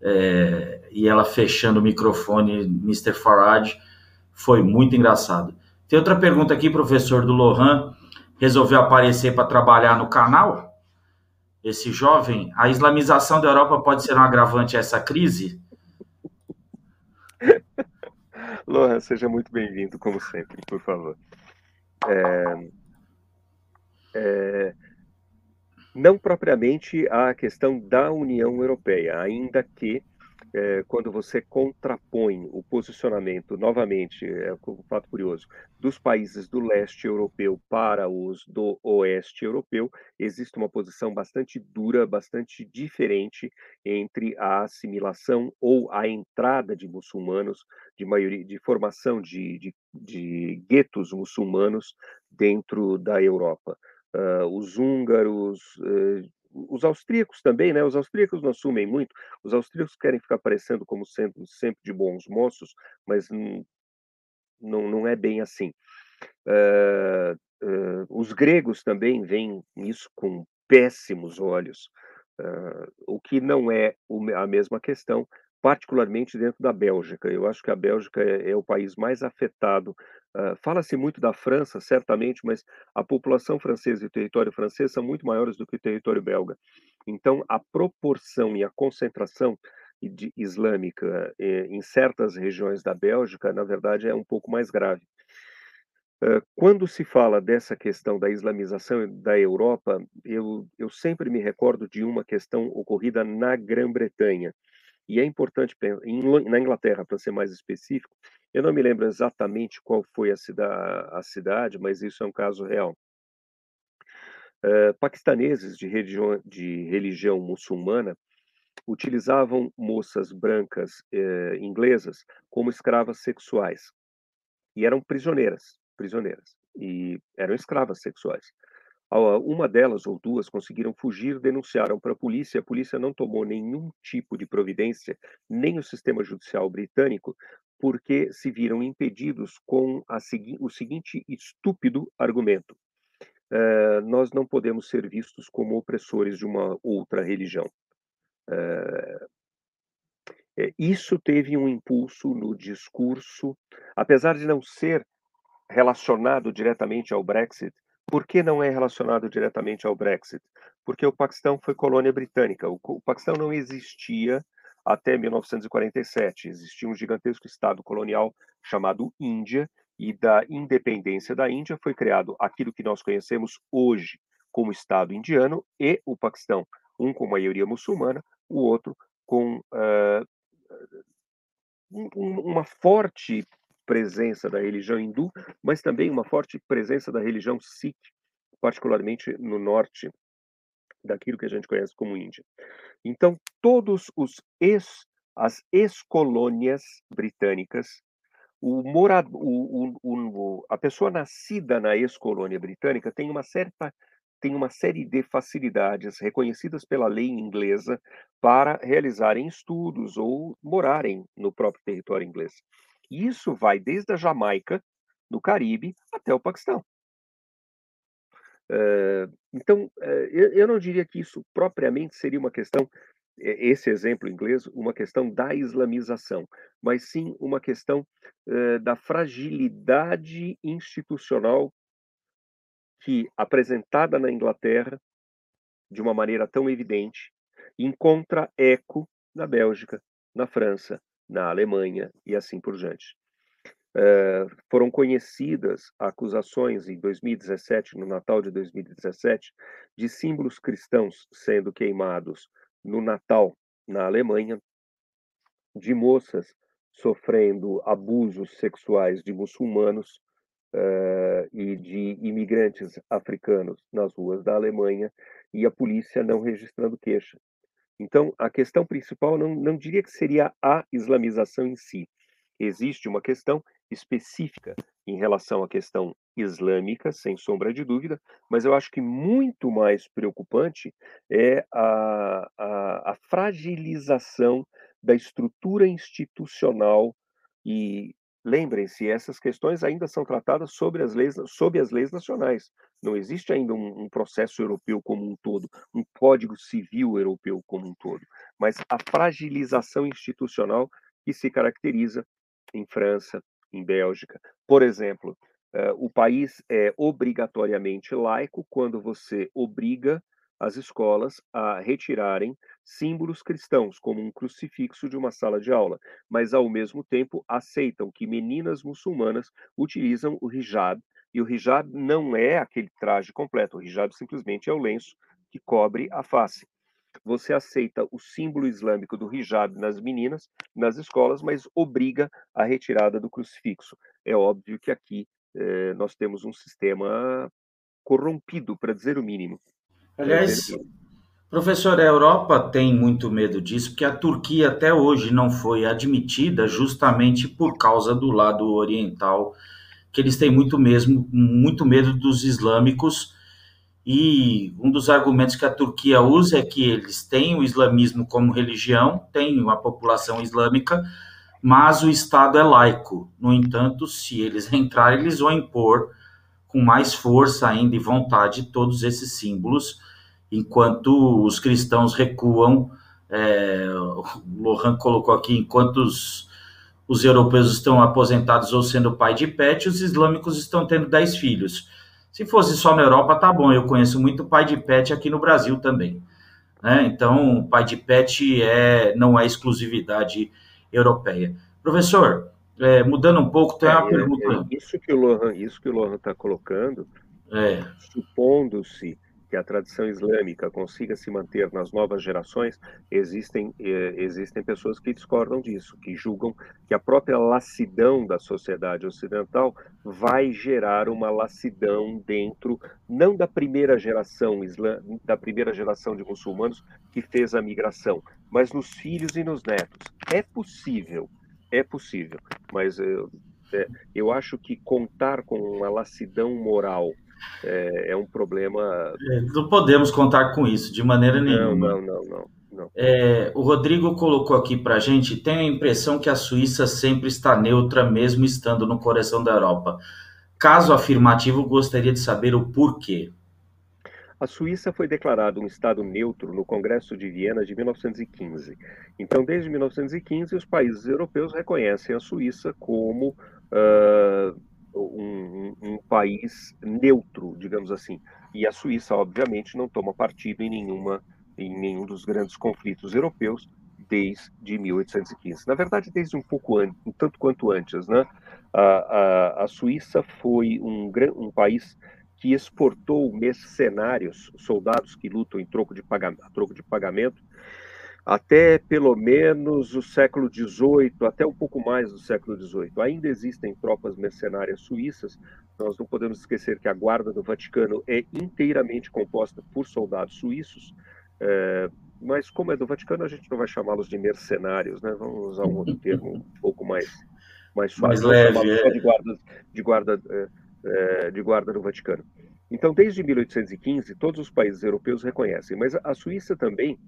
é, e ela fechando o microfone, Mr. Farage, foi muito engraçado. Tem outra pergunta aqui, professor do Lohan, resolveu aparecer para trabalhar no canal? esse jovem, a islamização da Europa pode ser um agravante a essa crise? Lohan, seja muito bem-vindo, como sempre, por favor. É, é, não propriamente a questão da União Europeia, ainda que é, quando você contrapõe o posicionamento, novamente, é um fato curioso, dos países do leste europeu para os do oeste europeu, existe uma posição bastante dura, bastante diferente entre a assimilação ou a entrada de muçulmanos, de maioria, de formação de, de, de guetos muçulmanos dentro da Europa. Uh, os húngaros, uh, os austríacos também, né? Os austríacos não assumem muito. Os austríacos querem ficar parecendo como sendo sempre de bons moços, mas não, não é bem assim. Uh, os gregos também veem isso com péssimos olhos, o que não é a mesma questão particularmente dentro da Bélgica. Eu acho que a Bélgica é, é o país mais afetado. Uh, Fala-se muito da França, certamente, mas a população francesa e o território francês são muito maiores do que o território belga. Então, a proporção e a concentração de, islâmica eh, em certas regiões da Bélgica, na verdade, é um pouco mais grave. Uh, quando se fala dessa questão da islamização da Europa, eu, eu sempre me recordo de uma questão ocorrida na Grã-Bretanha e é importante, na Inglaterra, para ser mais específico, eu não me lembro exatamente qual foi a, cida a cidade, mas isso é um caso real. Uh, paquistaneses de religião, de religião muçulmana utilizavam moças brancas uh, inglesas como escravas sexuais e eram prisioneiras, prisioneiras e eram escravas sexuais. Uma delas ou duas conseguiram fugir, denunciaram para a polícia. A polícia não tomou nenhum tipo de providência, nem o sistema judicial britânico, porque se viram impedidos com segui o seguinte estúpido argumento: uh, nós não podemos ser vistos como opressores de uma outra religião. Uh, isso teve um impulso no discurso, apesar de não ser relacionado diretamente ao Brexit, por que não é relacionado diretamente ao Brexit? Porque o Paquistão foi colônia britânica. O, o Paquistão não existia até 1947. Existia um gigantesco estado colonial chamado Índia, e da independência da Índia foi criado aquilo que nós conhecemos hoje como Estado indiano e o Paquistão, um com maioria muçulmana, o outro com uh, um, uma forte presença da religião hindu, mas também uma forte presença da religião Sikh, particularmente no norte daquilo que a gente conhece como Índia. Então, todos os ex as ex-colônias britânicas, o morado, o, o, a pessoa nascida na ex-colônia britânica tem uma certa tem uma série de facilidades reconhecidas pela lei inglesa para realizarem estudos ou morarem no próprio território inglês. Isso vai desde a Jamaica, no Caribe, até o Paquistão. Uh, então, uh, eu, não diria que isso propriamente seria uma questão, esse exemplo inglês, uma questão da islamização, mas sim uma questão uh, da fragilidade institucional que, apresentada na Inglaterra de uma maneira tão evidente, encontra eco na Bélgica, na França, na Alemanha e assim por diante. Uh, foram conhecidas acusações em 2017, no Natal de 2017, de símbolos cristãos sendo queimados no Natal na Alemanha, de moças sofrendo abusos sexuais de muçulmanos uh, e de imigrantes africanos nas ruas da Alemanha e a polícia não registrando queixa. Então, a questão principal não, não diria que seria a islamização em si. Existe uma questão específica em relação à questão islâmica, sem sombra de dúvida, mas eu acho que muito mais preocupante é a, a, a fragilização da estrutura institucional e Lembrem-se, essas questões ainda são tratadas sobre as leis, sob as leis nacionais. Não existe ainda um, um, processo europeu como um todo, um código civil europeu como um todo. Mas a fragilização institucional que se caracteriza em França, em Bélgica. Por exemplo, uh, o país é obrigatoriamente laico quando você obriga as escolas a retirarem símbolos cristãos, como um crucifixo de uma sala de aula, mas ao mesmo tempo aceitam que meninas muçulmanas utilizam o hijab, e o hijab não é aquele traje completo, o hijab simplesmente é o lenço que cobre a face. Você aceita o símbolo islâmico do hijab nas meninas, nas escolas, mas obriga a retirada do crucifixo. É óbvio que aqui eh, nós temos um sistema corrompido, para dizer o mínimo. Aliás, Professor, a Europa tem muito medo disso, porque a Turquia até hoje não foi admitida justamente por causa do lado oriental, que eles têm muito mesmo, muito medo dos islâmicos. E um dos argumentos que a Turquia usa é que eles têm o islamismo como religião, têm uma população islâmica, mas o Estado é laico. No entanto, se eles entrarem, eles vão impor com mais força ainda e vontade todos esses símbolos enquanto os cristãos recuam. É, o Lohan colocou aqui, enquanto os, os europeus estão aposentados ou sendo pai de pet, os islâmicos estão tendo 10 filhos. Se fosse só na Europa, tá bom. Eu conheço muito pai de pet aqui no Brasil também. Né? Então, pai de pet é, não é exclusividade europeia. Professor, é, mudando um pouco, tem uma é, pergunta. É, isso que o Lohan isso que o Lohan está colocando, é. supondo-se que a tradição islâmica consiga se manter nas novas gerações, existem, eh, existem pessoas que discordam disso, que julgam que a própria lassidão da sociedade ocidental vai gerar uma lassidão dentro, não da primeira geração islã, da primeira geração de muçulmanos que fez a migração, mas nos filhos e nos netos. É possível, é possível, mas eu, é, eu acho que contar com uma lassidão moral é, é um problema. É, não podemos contar com isso de maneira nenhuma. Não, não, não. não, É, o Rodrigo colocou aqui para a gente: tem a impressão que a Suíça sempre está neutra, mesmo estando no coração da Europa. Caso afirmativo, gostaria de saber o porquê. A Suíça foi declarada um Estado neutro no Congresso de Viena de 1915. Então, desde 1915, os países europeus reconhecem a Suíça como uh, um, um, país neutro, digamos assim. E a Suíça, obviamente, não toma partido em nenhuma em nenhum dos grandes conflitos europeus desde 1815. Na verdade, desde um pouco antes, um tanto quanto antes, né? A, a, a Suíça foi um, um país que exportou mercenários, soldados que lutam em troco de, troco de pagamento até pelo menos o século XVIII, até um pouco mais do século XVIII. Ainda existem tropas mercenárias suíças. Nós não podemos esquecer que a guarda do Vaticano é inteiramente composta por soldados suíços. É, mas como é do Vaticano, a gente não vai chamá-los de mercenários, né? Vamos usar um outro termo um pouco mais, mais suave. Mais leve, é. de guarda, de, guarda, é, é, de guarda do Vaticano. Então, desde 1815, todos os países europeus reconhecem, mas a Suíça também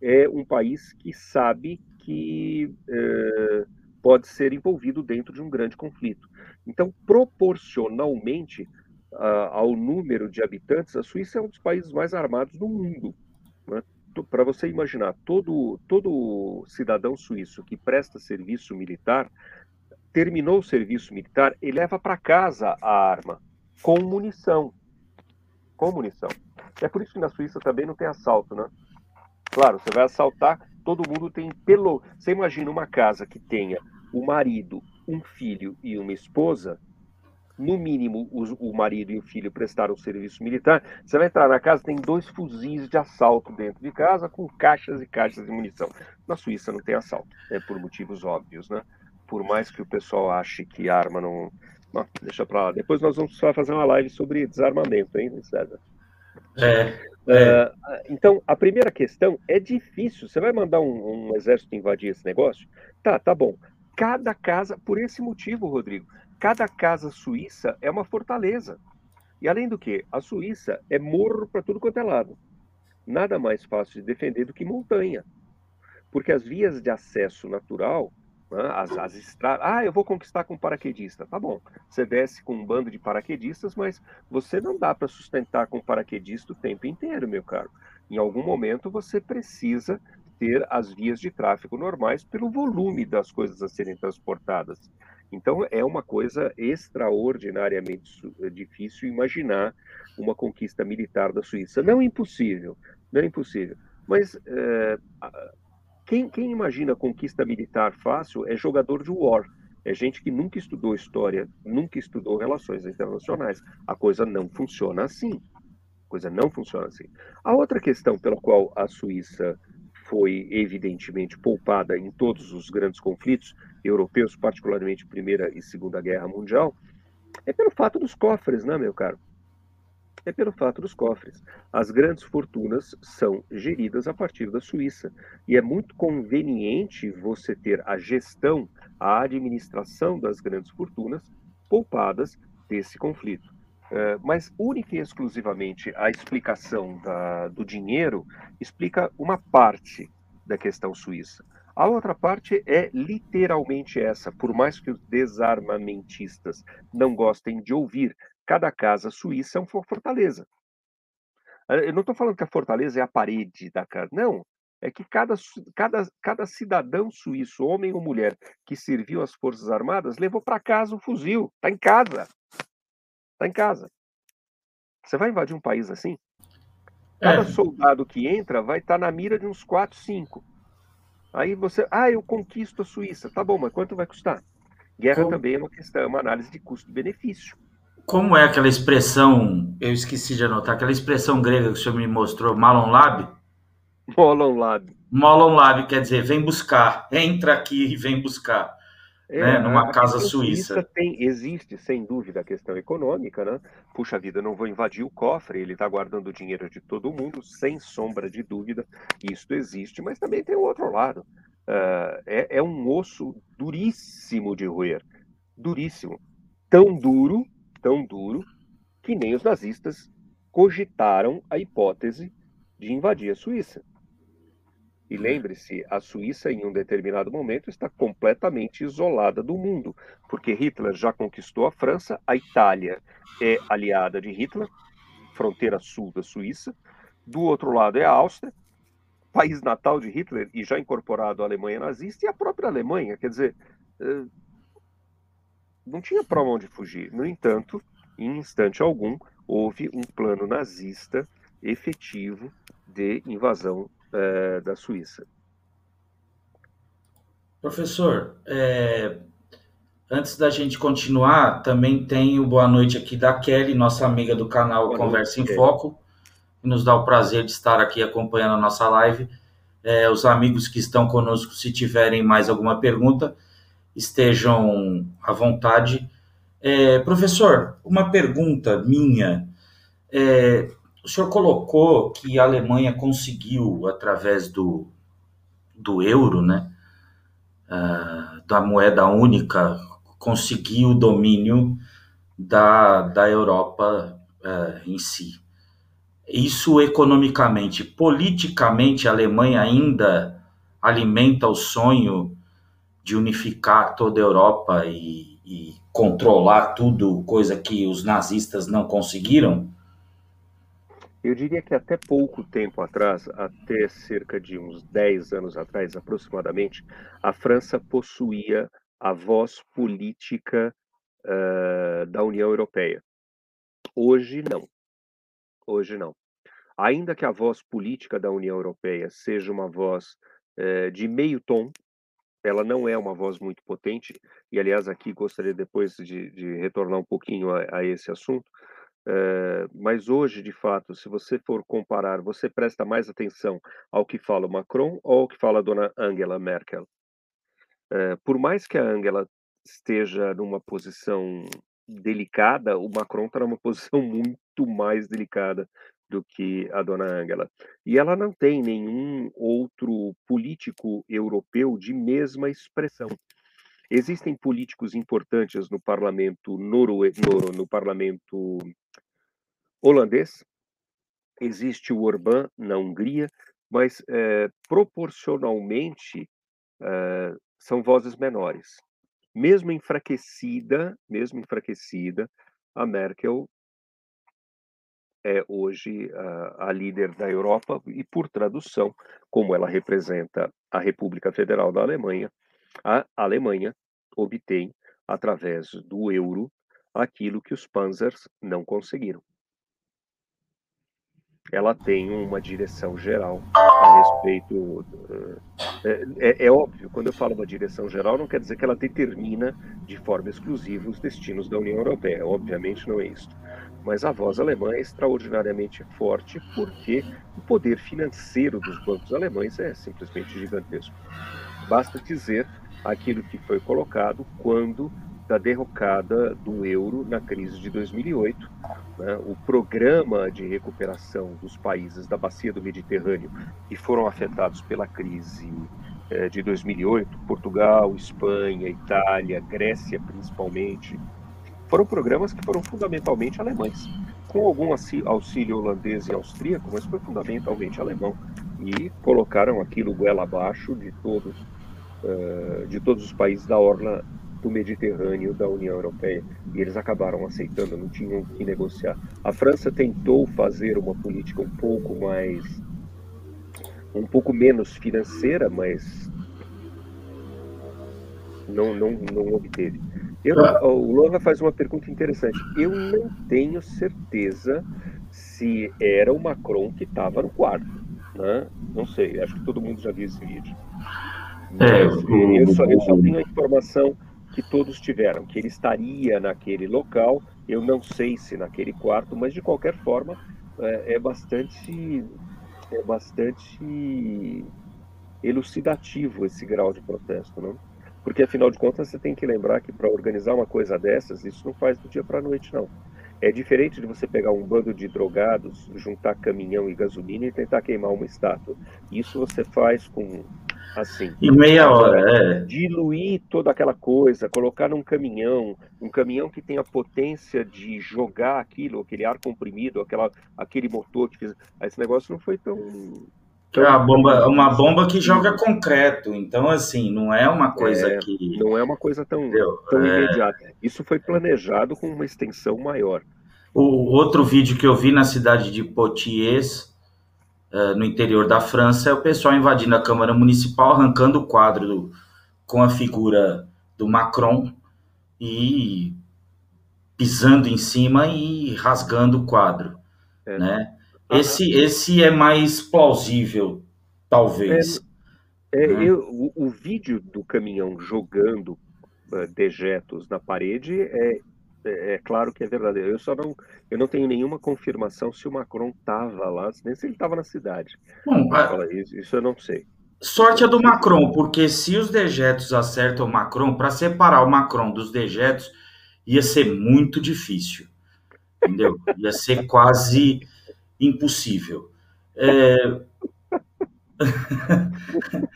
é um país que sabe que é, pode ser envolvido dentro de um grande conflito. Então, proporcionalmente ao número de habitantes, a Suíça é um dos países mais armados do mundo. Né? Para você imaginar, todo, todo cidadão suíço que presta serviço militar, terminou o serviço militar e leva para casa a arma, com munição com munição. É por isso que na Suíça também não tem assalto, né? Claro, você vai assaltar, todo mundo tem pelo. Você imagina uma casa que tenha o marido, um filho e uma esposa, no mínimo o marido e o filho prestaram serviço militar, você vai entrar na casa, tem dois fuzis de assalto dentro de casa com caixas e caixas de munição. Na Suíça não tem assalto, é por motivos óbvios, né? Por mais que o pessoal ache que arma não, Deixa pra lá. Depois nós vamos só fazer uma live sobre desarmamento, hein, César? É. é. Uh, então, a primeira questão é difícil. Você vai mandar um, um, exército invadir esse negócio? Tá, tá bom. Cada casa, por esse motivo, Rodrigo, cada casa suíça é uma fortaleza. E além do que, a Suíça é morro para tudo quanto é lado. Nada mais fácil de defender do que montanha. Porque as vias de acesso natural? As, as estradas. Ah, eu vou conquistar com paraquedista. Tá bom. Você desce com um bando de paraquedistas, mas você não dá para sustentar com paraquedista o tempo inteiro, meu caro. Em algum momento você precisa ter as vias de tráfego normais pelo volume das coisas a serem transportadas. Então é uma coisa extraordinariamente difícil imaginar uma conquista militar da Suíça. Não impossível, não é impossível. Mas é, quem, quem imagina conquista militar fácil é jogador de war. É gente que nunca estudou história, nunca estudou relações internacionais. A coisa não funciona assim. A coisa não funciona assim. A outra questão pela qual a Suíça foi evidentemente poupada em todos os grandes conflitos europeus, particularmente Primeira e Segunda Guerra Mundial, é pelo fato dos cofres, né, meu caro? É pelo fato dos cofres. As grandes fortunas são geridas a partir da Suíça e é muito conveniente você ter a gestão, a administração das grandes fortunas poupadas desse conflito. É, mas única e exclusivamente a explicação da, do dinheiro explica uma parte da questão suíça. A outra parte é literalmente essa, por mais que os desarmamentistas não gostem de ouvir, cada casa suíça é uma fortaleza. Eh, eu não estou falando que a fortaleza é a parede da casa, não. É que cada, cada, cada cidadão suíço, homem ou mulher, que serviu às Forças Armadas, levou para casa o fuzil. Está em casa. Está em casa. Você vai invadir um país assim? Cada é. soldado que entra vai estar tá na mira de uns 4, 5. Aí você, ah, eu conquisto a Suíça. Tá bom, mas quanto vai custar? Guerra Como... também é uma questão, é uma análise de custo-benefício. Como é aquela expressão, eu esqueci de anotar, aquela expressão grega que o senhor me mostrou, malon lab? Molon lab. Molon lab quer dizer, vem buscar, entra aqui e vem buscar. É, né, numa casa suíça. suíça. Tem, existe, sem dúvida, a questão econômica, né? Puxa vida, não vou invadir o cofre, ele está guardando o dinheiro de todo mundo, sem sombra de dúvida, isso existe, mas também tem o outro lado. Uh, é, é um osso duríssimo de roer, duríssimo. Tão duro tão duro que nem os nazistas cogitaram a hipótese de invadir a Suíça. E lembre-se, a Suíça, em um determinado momento, está completamente isolada do mundo, porque Hitler já conquistou a França, a Itália é aliada de Hitler, fronteira sul da Suíça, do outro lado é a Áustria, país natal de Hitler e já incorporado à Alemanha nazista, e a própria Alemanha. Quer dizer, eh, não tinha para onde fugir. No entanto, em instante algum, houve um plano nazista efetivo de invasão é, da Suíça. Professor, é, antes da gente continuar, também tem o boa noite aqui da Kelly, nossa amiga do canal boa Conversa noite, em Foco, que nos dá o prazer de estar aqui acompanhando a nossa live. É, os amigos que estão conosco, se tiverem mais alguma pergunta, estejam à vontade. É, professor, uma pergunta minha. É, o senhor colocou que a Alemanha conseguiu, através do, do euro, né, uh, da moeda única, conseguir o domínio da, da Europa uh, em si. Isso economicamente, politicamente, a Alemanha ainda alimenta o sonho de unificar toda a Europa e, e controlar tudo, coisa que os nazistas não conseguiram? Eu diria que até pouco tempo atrás, até cerca de uns 10 anos atrás aproximadamente, a França possuía a voz política uh, da União Europeia. Hoje não. Hoje não. Ainda que a voz política da União Europeia seja uma voz uh, de meio tom, ela não é uma voz muito potente, e aliás aqui gostaria depois de, de retornar um pouquinho a, a esse assunto, é, mas hoje, de fato, se você for comparar, você presta mais atenção ao que fala o Macron ou ao que fala a dona Angela Merkel? É, por mais que a Angela esteja numa posição delicada, o Macron está numa posição muito mais delicada do que a dona Angela. E ela não tem nenhum outro político europeu de mesma expressão. Existem políticos importantes no parlamento norue... no, no parlamento holandês, existe o Orbán na Hungria, mas é, proporcionalmente é, são vozes menores. Mesmo enfraquecida, mesmo enfraquecida, a Merkel é hoje a, a, líder da Europa e, por tradução, como ela representa a República Federal da Alemanha, a Alemanha obtém, através do euro, aquilo que os Panzers não conseguiram. Ela tem uma direção geral a respeito. É, é, é, óbvio, quando eu falo uma direção geral, não quer dizer que ela determina de forma exclusiva os destinos da União Europeia. Obviamente não é isso. Mas a voz alemã é extraordinariamente forte porque o poder financeiro dos bancos alemães é simplesmente gigantesco. Basta dizer aquilo que foi colocado quando da derrocada do euro na crise de 2008. Né? O programa de recuperação dos países da bacia do Mediterrâneo que foram afetados pela crise eh, de 2008, Portugal, Espanha, Itália, Grécia principalmente, foram programas que foram fundamentalmente alemães, com algum auxílio holandês e austríaco, mas foi fundamentalmente alemão. E colocaram aquilo goela abaixo de todos uh, de todos os países da orla do Mediterrâneo da União Europeia e eles acabaram aceitando, não tinham que negociar. A França tentou fazer uma política um pouco mais um pouco menos financeira, mas não não não obteve. Eu, o Lona faz uma pergunta interessante. Eu não tenho certeza se era o Macron que estava no quarto. Né? Não sei, acho que todo mundo já viu esse vídeo. É, eu, só, eu só tenho a informação que todos tiveram, que ele estaria naquele local, eu não sei se naquele quarto, mas de qualquer forma é, é bastante é bastante elucidativo esse grau de protesto, não? Porque afinal de contas você tem que lembrar que para organizar uma coisa dessas, isso não faz do dia para a noite, não. É diferente de você pegar um bando de drogados, juntar caminhão e gasolina e tentar queimar uma estátua. Isso você faz com assim. Em meia hora, é. Diluir toda aquela coisa, colocar num caminhão, um caminhão que tem a potência de jogar aquilo, aquele ar comprimido, aquela, aquele motor que fez. Esse negócio não foi tão. Tão... É bomba, uma bomba que joga concreto, então assim, não é uma coisa é, que. Não é uma coisa tão, tão é... imediata. Isso foi planejado com uma extensão maior. O outro vídeo que eu vi na cidade de Poitiers, uh, no interior da França, é o pessoal invadindo a Câmara Municipal, arrancando o quadro do, com a figura do Macron e pisando em cima e rasgando o quadro, é. né? Esse, esse é mais plausível, talvez. É, é, né? eu, o, o, vídeo do caminhão jogando uh, dejetos na parede é é, é, claro que é verdadeiro. Eu só não, eu não tenho nenhuma confirmação se o Macron estava lá, nem se ele estava na cidade. Bom, isso, isso, eu não sei. Sorte é do Macron, porque se os dejetos acertam o Macron, para separar o Macron dos dejetos, ia ser muito difícil. Entendeu? Ia ser quase impossível. É...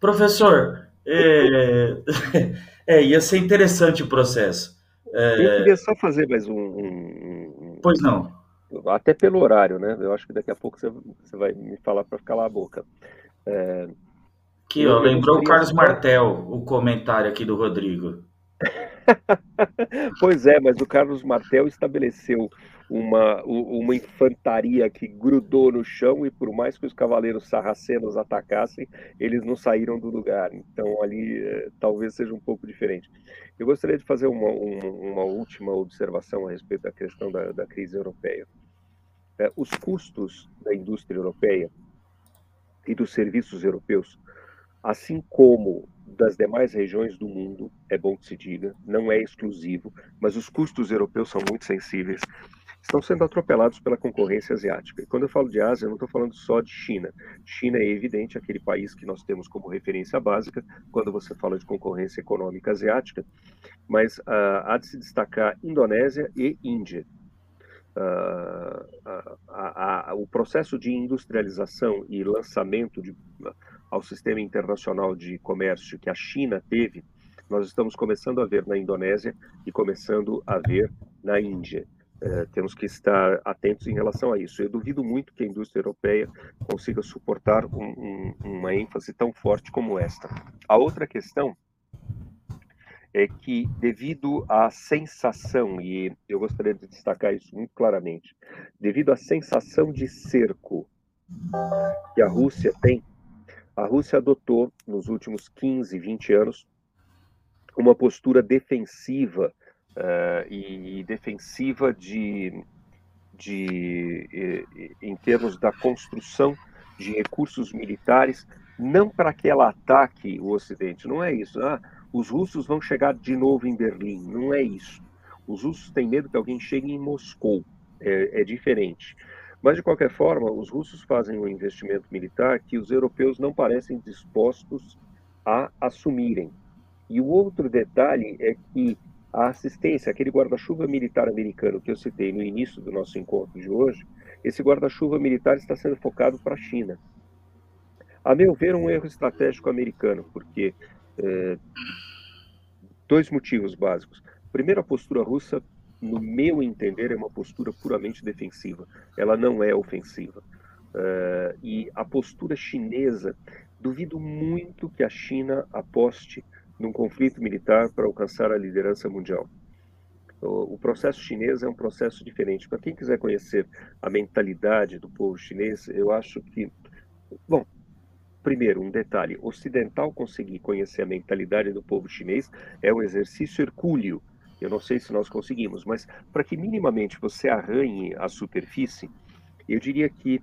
Professor, é... é... ia ser interessante o processo. É... Eu queria só fazer mais um, um, Pois não. Até pelo horário, né? Eu acho que daqui a pouco você, você vai me falar para calar a boca. É... Aqui, ó, lembrou o Carlos Martel, o comentário aqui do Rodrigo. pois é, mas o Carlos Martel estabeleceu uma, uma infantaria que grudou no chão e por mais que os cavaleiros sarracenos atacassem, eles não saíram do lugar. Então ali eh, talvez seja um pouco diferente. Eu gostaria de fazer uma, uma, última observação a respeito da questão da, da crise europeia. É, os custos da indústria europeia e dos serviços europeus, assim como das demais regiões do mundo, é bom que se diga, não é exclusivo, mas os custos europeus são muito sensíveis, estão sendo atropelados pela concorrência asiática. E quando eu falo de Ásia, eu não estou falando só de China. China é evidente aquele país que nós temos como referência básica quando você fala de concorrência econômica asiática, mas uh, há de se destacar Indonésia e Índia. Uh, o processo de industrialização e lançamento de, ao sistema internacional de comércio que a China teve, nós estamos começando a ver na Indonésia e começando a ver na Índia. Uh, temos que estar atentos em relação a isso. Eu duvido muito que a indústria europeia consiga suportar um, um, uma ênfase tão forte como esta. A outra questão é que, devido à sensação, e eu gostaria de destacar isso muito claramente, devido à sensação de cerco que a Rússia tem, a Rússia adotou nos últimos 15, 20 anos uma postura defensiva uh, e defensiva de, de, em termos da construção de recursos militares, não para que ela ataque o Ocidente, não é isso. Ah, os russos vão chegar de novo em Berlim. Não é isso. Os russos têm medo que alguém chegue em Moscou. É, é diferente. Mas, de qualquer forma, os russos fazem um investimento militar que os europeus não parecem dispostos a assumirem. E o outro detalhe é que a assistência, aquele guarda-chuva militar americano que eu citei no início do nosso encontro de hoje, esse guarda-chuva militar está sendo focado para a China. A meu ver, um erro estratégico americano, porque é, dois motivos básicos. Primeiro, a postura russa, no meu entender, é uma postura puramente defensiva. Ela não é ofensiva. É, e a postura chinesa, duvido muito que a China aposte num conflito militar para alcançar a liderança mundial. O, processo chinês é um processo diferente. Para quem quiser conhecer a mentalidade do povo chinês, eu acho que, bom, Primeiro, um detalhe: ocidental conseguir conhecer a mentalidade do povo chinês é um exercício hercúleo. Eu não sei se nós conseguimos, mas para que minimamente você arranhe a superfície, eu diria que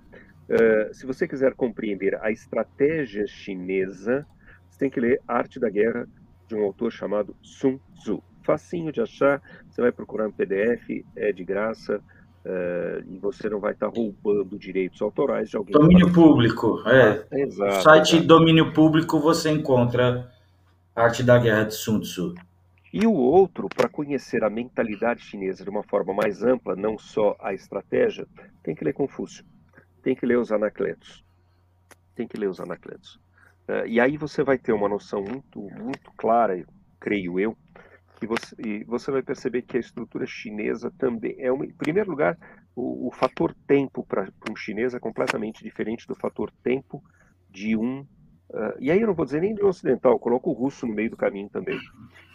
uh, se você quiser compreender a estratégia chinesa, você tem que ler Arte da Guerra de um autor chamado Sun Tzu. Facinho de achar, você vai procurar no PDF, é de graça. Uh, e você não vai estar roubando direitos autorais de alguém. Domínio público, é. Ah, exato, no site exato. Domínio Público você encontra Arte da Guerra de Sun Tzu. E o outro, para conhecer a mentalidade chinesa de uma forma mais ampla, não só a estratégia, tem que ler Confúcio, tem que ler os Anacletos, tem que ler os Anacletos. Uh, e aí você vai ter uma noção muito, muito clara, creio eu, e você, e você vai perceber que a estrutura chinesa também é uma, em primeiro lugar o, o fator tempo para um chinês é completamente diferente do fator tempo de um uh, e aí eu não vou dizer nem um ocidental, coloco o russo no meio do caminho também.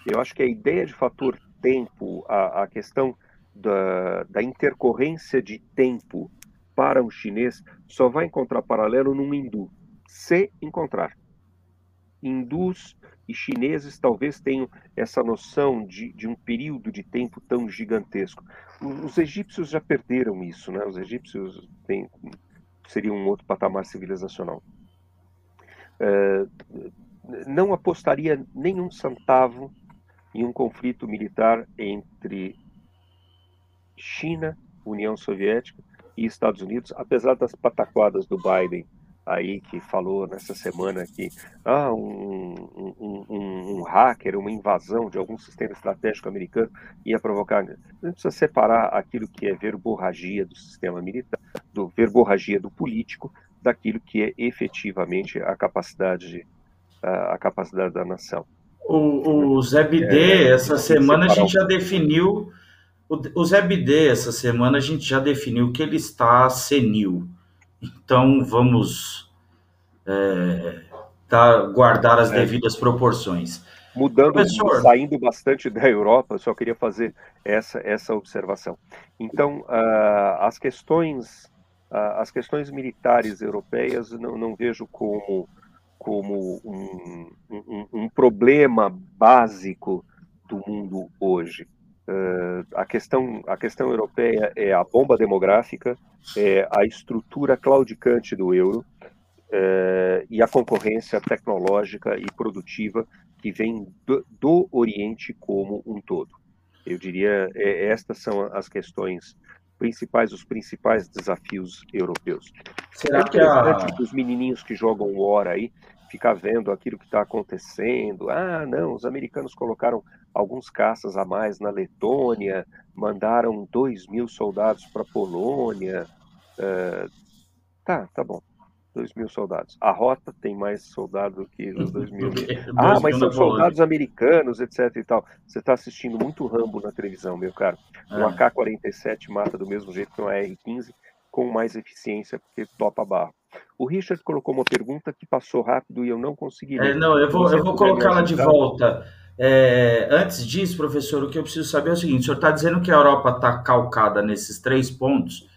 Eu acho que a ideia de fator tempo, a, a questão da, da intercorrência de tempo para um chinês só vai encontrar paralelo num hindu, se encontrar. Hindus e chineses talvez tenham essa noção de, de um período de tempo tão gigantesco. Os egípcios já perderam isso, né? Os egípcios têm, seriam um outro patamar civilizacional. É, não apostaria nenhum centavo em um conflito militar entre China, União Soviética e Estados Unidos, apesar das pataquadas do Biden aí que falou nessa semana que ah, um, um, um, um, hacker, uma invasão de algum sistema estratégico americano ia provocar. A gente precisa separar aquilo que é verborragia do sistema militar, do verborragia do político, daquilo que é efetivamente a capacidade, a, a capacidade da nação. O, o Zé Bidê, é, essa semana a gente já definiu. O, o Zé Bidê, essa semana a gente já definiu que ele está senil. Então vamos é, tá, guardar as é. devidas proporções. Mudando, Professor, saindo bastante da Europa, só queria fazer essa, essa observação. Então, uh, as questões uh, as questões militares europeias não, não vejo como como um, um, um, problema básico do mundo hoje. Uh, a, questão, a questão europeia é a bomba demográfica, é a estrutura claudicante do euro uh, e a concorrência tecnológica e produtiva que vem do, do Oriente como um todo. Eu diria, é, estas são as questões principais, os principais desafios europeus. Será é que a... os menininhos que jogam War aí ficar vendo aquilo que está acontecendo. Ah, não, os americanos colocaram alguns caças a mais na Letônia, mandaram 2 mil soldados para a Polônia. Uh, tá, tá bom. 2 mil soldados. A rota tem mais soldados do que os 2 mil. ah, mas são soldados americanos, etc e tal. Você está assistindo muito Rambo na televisão, meu caro. Um é. AK-47 mata do mesmo jeito que um AR-15, com mais eficiência, porque topa barro. O Richard colocou uma pergunta que passou rápido e eu não consegui. É, não, eu vou, eu vou colocá-la de volta. É, antes disso, professor, o que eu preciso saber é o seguinte: o senhor está dizendo que a Europa está calcada nesses três pontos,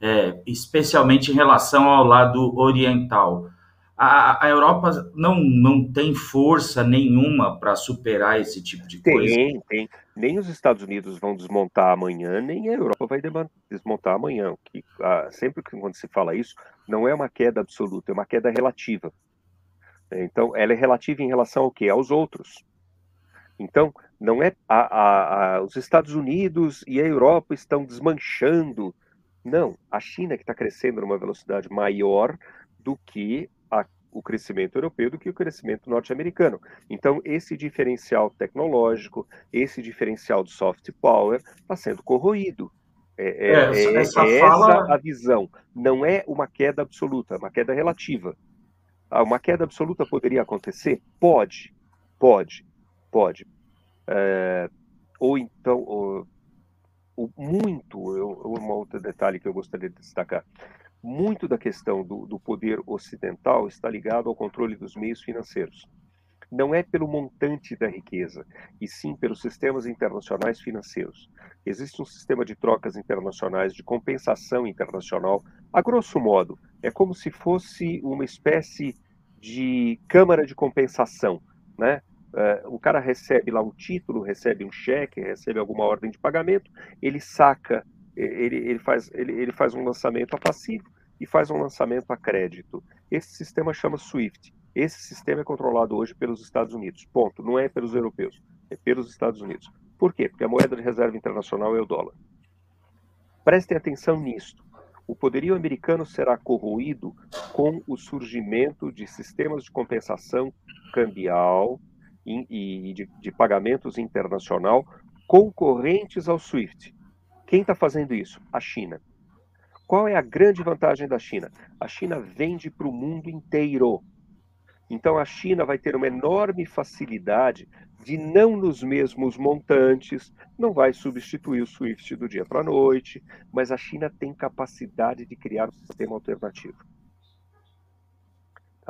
é, especialmente em relação ao lado oriental. A, a, Europa não, não tem força nenhuma para superar esse tipo de coisa? Tem, tem. Nem os Estados Unidos vão desmontar amanhã, nem a Europa vai desmontar amanhã. Que, ah, sempre que quando se fala isso, não é uma queda absoluta, é uma queda relativa. Então, ela é relativa em relação ao quê? Aos outros. Então, não é a, a, a, os Estados Unidos e a Europa estão desmanchando. Não, a China que está crescendo numa velocidade maior do que a, o crescimento europeu, do que o crescimento norte-americano. Então, esse diferencial tecnológico, esse diferencial de soft power está sendo corroído. É, é, é, essa, é fala... essa a visão. Não é uma queda absoluta, é uma queda relativa. Ah, uma queda absoluta poderia acontecer? Pode, pode, pode. É, ou então, ou, ou muito, eu, um outro detalhe que eu gostaria de destacar, muito da questão do, do poder ocidental está ligado ao controle dos meios financeiros não é pelo montante da riqueza, e sim pelos sistemas internacionais financeiros. Existe um sistema de trocas internacionais, de compensação internacional. A grosso modo, é como se fosse uma espécie de câmara de compensação, né? Uh, o cara recebe lá um título, recebe um cheque, recebe alguma ordem de pagamento, ele saca, ele, ele, faz, ele, ele faz um lançamento a passivo e faz um lançamento a crédito. Esse sistema chama SWIFT. Esse sistema é controlado hoje pelos Estados Unidos. Ponto. Não é pelos europeus, é pelos Estados Unidos. Por quê? Porque a moeda de reserva internacional é o dólar. Prestem atenção nisto. O poderio americano será corroído com o surgimento de sistemas de compensação cambial e de, de pagamentos internacional concorrentes ao SWIFT. Quem está fazendo isso? A China. Qual é a grande vantagem da China? A China vende para o mundo inteiro. Então a China vai ter uma enorme facilidade de não nos mesmos montantes, não vai substituir o SWIFT do dia para a noite, mas a China tem capacidade de criar um sistema alternativo.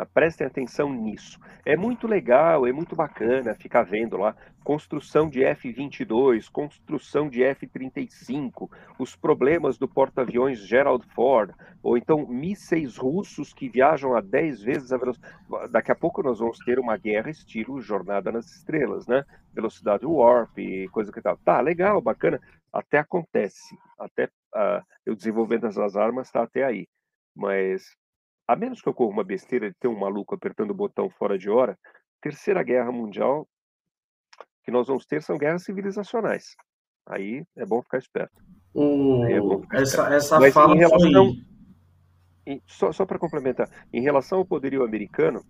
Tá? Prestem atenção nisso. É muito legal, é muito bacana ficar vendo lá construção de F-22, construção de F-35, os problemas do porta-aviões Gerald Ford, ou então mísseis russos que viajam a 10 vezes a velocidade. Daqui a pouco nós vamos ter uma guerra estilo Jornada nas Estrelas, né? Velocidade warp coisa que tal. Tá, legal, bacana. Até acontece. Até uh, eu desenvolvendo essas armas está até aí. Mas a menos que ocorra uma besteira de ter um maluco apertando o botão fora de hora, terceira guerra mundial que nós vamos ter são guerras civilizacionais. Aí é bom ficar esperto. O... É bom ficar essa esperto. essa Mas fala em relação, foi... só, só para complementar, em relação ao poderio americano,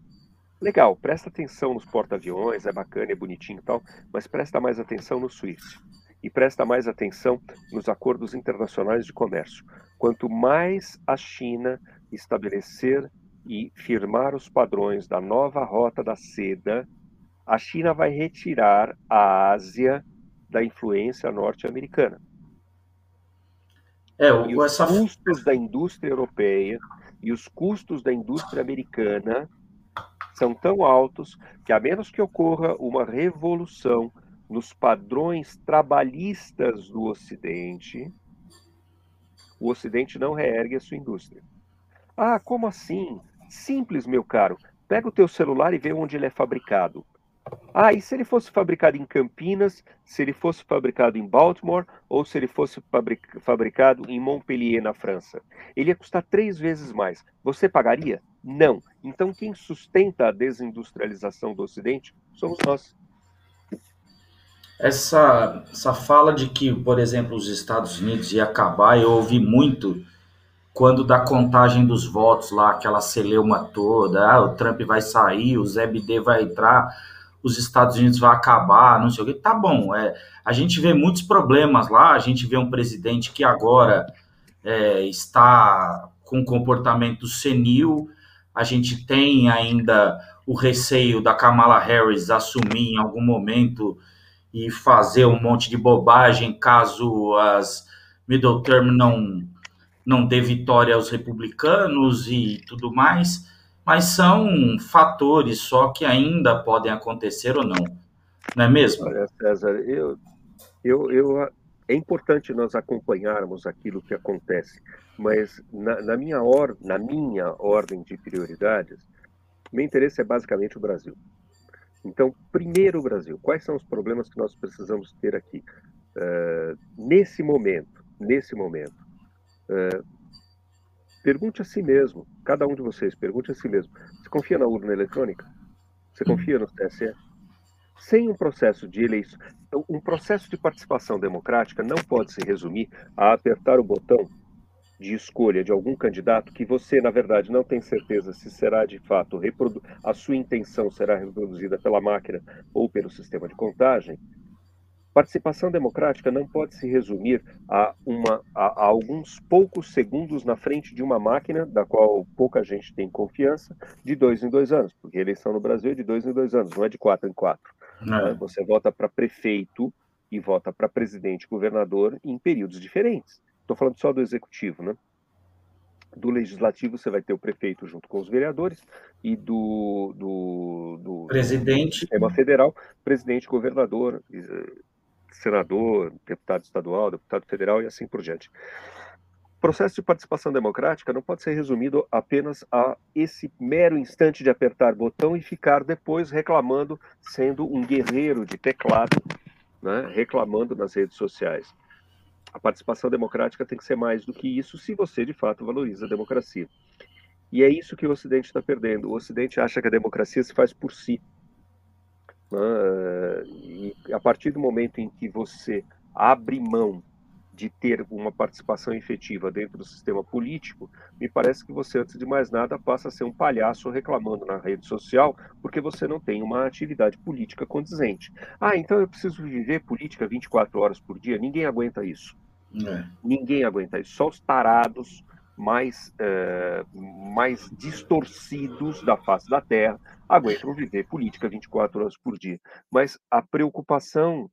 legal, presta atenção nos porta-aviões, é bacana, é bonitinho e tal, mas presta mais atenção no SWIFT e presta mais atenção nos acordos internacionais de comércio. Quanto mais a China estabelecer e firmar os padrões da nova rota da seda, a China vai retirar a Ásia da influência norte-americana. É, o, e os essa... custos da indústria europeia e os custos da indústria americana são tão altos que, a menos que ocorra uma revolução nos padrões trabalhistas do Ocidente, o Ocidente não reergue a sua indústria. Ah, como assim? Simples, meu caro. Pega o teu celular e vê onde ele é fabricado. Ah, e se ele fosse fabricado em Campinas, se ele fosse fabricado em Baltimore ou se ele fosse fabricado em Montpellier, na França? Ele ia custar três vezes mais. Você pagaria? Não. Então, quem sustenta a desindustrialização do Ocidente somos nós. Essa, essa fala de que, por exemplo, os Estados Unidos ia acabar, eu ouvi muito quando da contagem dos votos lá, aquela celeuma toda, ah, o Trump vai sair, o Zé vai entrar os Estados Unidos vai acabar, não sei o que. Tá bom, é, a gente vê muitos problemas lá, a gente vê um presidente que agora é, está com comportamento senil, a gente tem ainda o receio da Kamala Harris assumir em algum momento e fazer um monte de bobagem caso as middle term não, não dê vitória aos republicanos e tudo mais mas são fatores só que ainda podem acontecer ou não, não é mesmo? Olha, César, eu, eu, eu, é importante nós acompanharmos aquilo que acontece, mas na, na, minha, or, na minha ordem de prioridades, meu interesse é basicamente o Brasil. Então, primeiro o Brasil. Quais são os problemas que nós precisamos ter aqui? Uh, nesse momento, nesse momento, uh, Pergunte a si mesmo, cada um de vocês, pergunte a si mesmo: você confia na urna eletrônica? Você confia no TSE? Sem um processo de eleição, um processo de participação democrática não pode se resumir a apertar o botão de escolha de algum candidato que você, na verdade, não tem certeza se será de fato a sua intenção será reproduzida pela máquina ou pelo sistema de contagem, Participação democrática não pode se resumir a, uma, a, a, alguns poucos segundos na frente de uma máquina, da qual pouca gente tem confiança, de dois em dois anos, porque a eleição no Brasil é de dois em dois anos, não é de quatro em quatro. É. Você vota para prefeito e vota para presidente e governador em períodos diferentes. Estou falando só do executivo, né? Do legislativo você vai ter o prefeito junto com os vereadores e do, do, do presidente, do sistema federal, presidente, governador, senador, deputado estadual, deputado federal e assim por diante. O processo de participação democrática não pode ser resumido apenas a esse mero instante de apertar botão e ficar depois reclamando, sendo um guerreiro de teclado, né, reclamando nas redes sociais. A participação democrática tem que ser mais do que isso, se você de fato valoriza a democracia. E é isso que o Ocidente está perdendo. O Ocidente acha que a democracia se faz por si, né? E a partir do momento em que você abre mão de ter uma participação efetiva dentro do sistema político, me parece que você, antes de mais nada, passa a ser um palhaço reclamando na rede social porque você não tem uma atividade política condizente. Ah, então eu preciso viver política 24 horas por dia? Ninguém aguenta isso. É. Ninguém aguenta isso. Só os tarados mais, é, mais distorcidos da face da Terra aguentam viver política 24 horas por dia. Mas a preocupação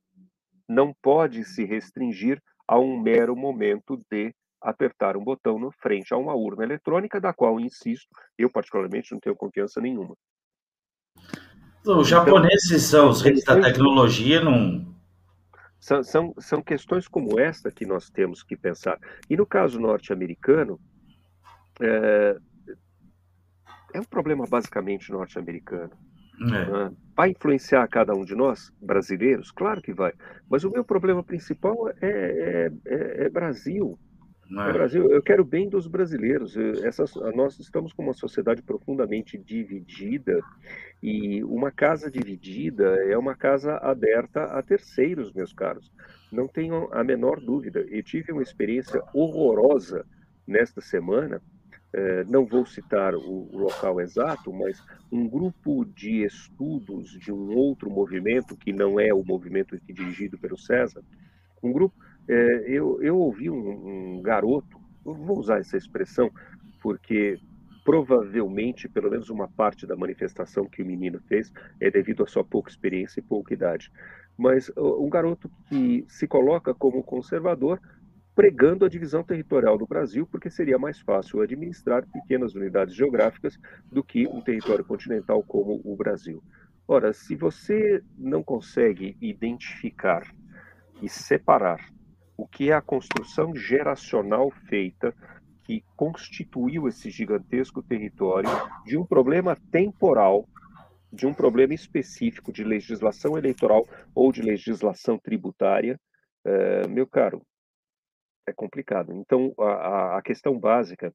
não pode se restringir a um mero momento de apertar um botão no frente a uma urna eletrônica, da qual, insisto, eu particularmente não tenho confiança nenhuma. Os japoneses são os reis da tecnologia, não. São, são, são questões como esta que nós temos que pensar. E no caso norte-americano, é, é um problema basicamente norte-americano. É. Né? Vai influenciar cada um de nós, brasileiros? Claro que vai. Mas o meu problema principal é, é, é, é Brasil. É. Brasil. Eu quero bem dos brasileiros. Nós estamos com uma sociedade profundamente dividida e uma casa dividida é uma casa aberta a terceiros, meus caros. Não tenham a menor dúvida. Eu tive uma experiência horrorosa nesta semana é, não vou citar o, local exato, mas um grupo de estudos de um outro movimento, que não é o movimento dirigido pelo César, um grupo, é, eu, eu ouvi um, um garoto, vou usar essa expressão, porque provavelmente, pelo menos uma parte da manifestação que o menino fez é devido à sua pouca experiência e pouca idade. Mas um garoto que se coloca como conservador, pregando a divisão territorial do Brasil, porque seria mais fácil administrar pequenas unidades geográficas do que um território continental como o Brasil. Ora, se você não consegue identificar e separar o que é a construção geracional feita que constituiu esse gigantesco território de um problema temporal, de um problema específico de legislação eleitoral ou de legislação tributária, é, meu caro, é complicado. Então, a, a questão básica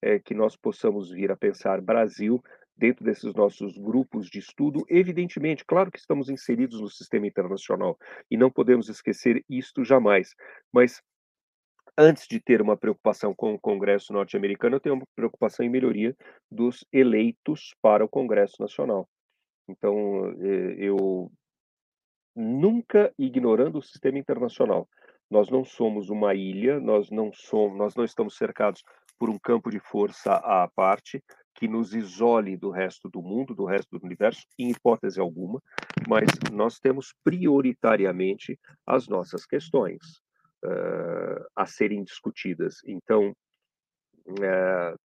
é que nós possamos vir a pensar Brasil dentro desses nossos grupos de estudo. Evidentemente, claro que estamos inseridos no sistema internacional e não podemos esquecer isto jamais, mas antes de ter uma preocupação com o Congresso norte-americano, eu tenho uma preocupação em melhoria dos eleitos para o Congresso Nacional. Então, eh, eu nunca ignorando o sistema internacional, nós não somos uma ilha, nós não somos, nós não estamos cercados por um campo de força à parte que nos isole do resto do mundo, do resto do universo, em hipótese alguma, mas nós temos prioritariamente as nossas questões uh, a serem discutidas. Então, uh,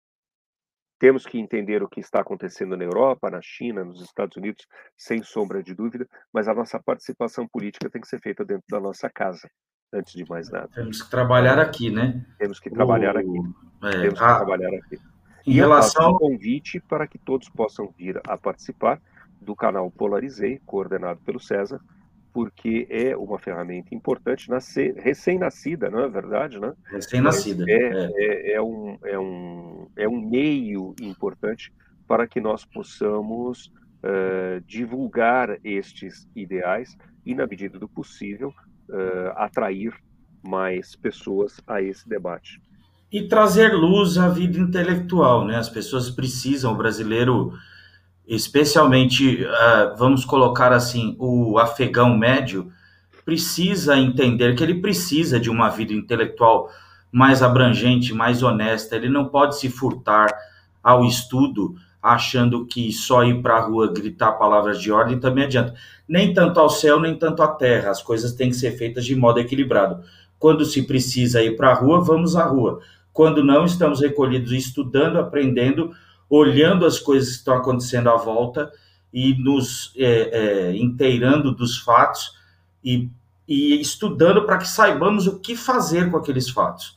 temos que entender o que está acontecendo na Europa, na China, nos Estados Unidos, sem sombra de dúvida, mas a nossa participação política tem que ser feita dentro da nossa casa antes de mais nada. Temos que trabalhar aqui, né? Temos que trabalhar o... aqui. É, Temos que a... trabalhar aqui. Em e relação ao convite para que todos possam vir a participar do canal Polarizei, coordenado pelo César, porque é uma ferramenta importante, nascer, recém-nascida, não é verdade, né? Recém-nascida. É, é. É, é, um, é, um, é um meio importante para que nós possamos uh, divulgar estes ideais e, na medida do possível, uh, atrair mais pessoas a esse debate. E trazer luz à vida intelectual, né? As pessoas precisam, o brasileiro, especialmente, uh, vamos colocar assim, o afegão médio, precisa entender que ele precisa de uma vida intelectual mais abrangente, mais honesta. Ele não pode se furtar ao estudo achando que só ir para a rua gritar palavras de ordem também adianta. Nem tanto ao céu, nem tanto à terra. As coisas têm que ser feitas de modo equilibrado. Quando se precisa ir para a rua, vamos à rua. Quando não, estamos recolhidos estudando, aprendendo, olhando as coisas que estão acontecendo à volta e nos é, é, inteirando dos fatos e, e estudando para que saibamos o que fazer com aqueles fatos.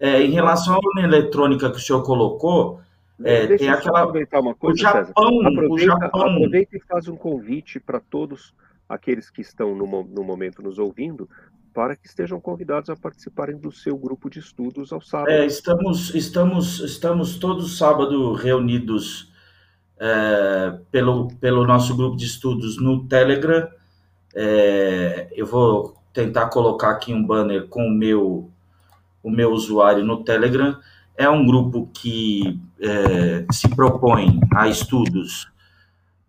É, em relação à urna eletrônica que o senhor colocou, é, tem aquela. aproveitar uma coisa, o Japão, Aproveita, o Japão... aproveita e faz um convite para todos aqueles que estão no, no momento nos ouvindo para que estejam convidados a participarem do seu grupo de estudos ao sábado. É, estamos, estamos, estamos todos sábado reunidos é, pelo, pelo nosso grupo de estudos no Telegram. É, eu vou tentar colocar aqui um banner com o meu, o meu usuário no Telegram é um grupo que é, se propõe a estudos.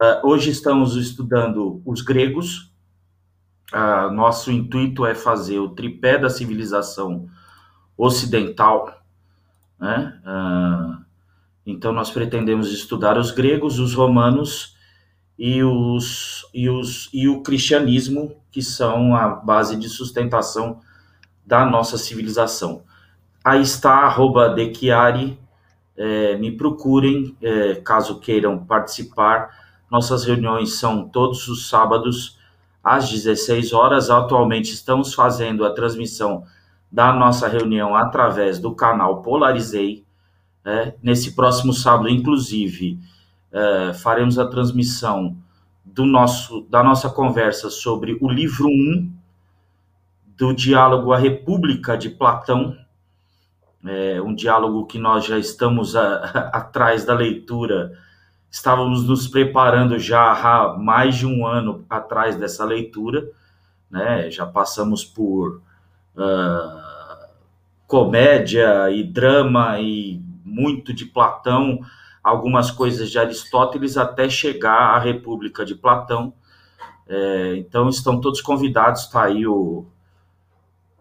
Uh, hoje estamos estudando os gregos. Uh, nosso intuito é fazer o tripé da civilização ocidental. Né? Uh, então, nós pretendemos estudar os gregos, os romanos e, os, e, os, e o cristianismo, que são a base de sustentação da nossa civilização. Aí está, arroba Dechiari, é, me procurem, é, caso queiram participar. Nossas reuniões são todos os sábados, às 16 horas. Atualmente estamos fazendo a transmissão da nossa reunião através do canal Polarizei. É, nesse próximo sábado, inclusive, é, faremos a transmissão do nosso, da nossa conversa sobre o livro 1 do diálogo A República de Platão, é, um diálogo que nós já estamos a, a, atrás da leitura, estávamos nos preparando já há mais de um ano atrás dessa leitura, né? Já passamos por uh, comédia e drama e muito de Platão, algumas coisas de Aristóteles, até chegar à República de Platão. É, então estão todos convidados, está aí o,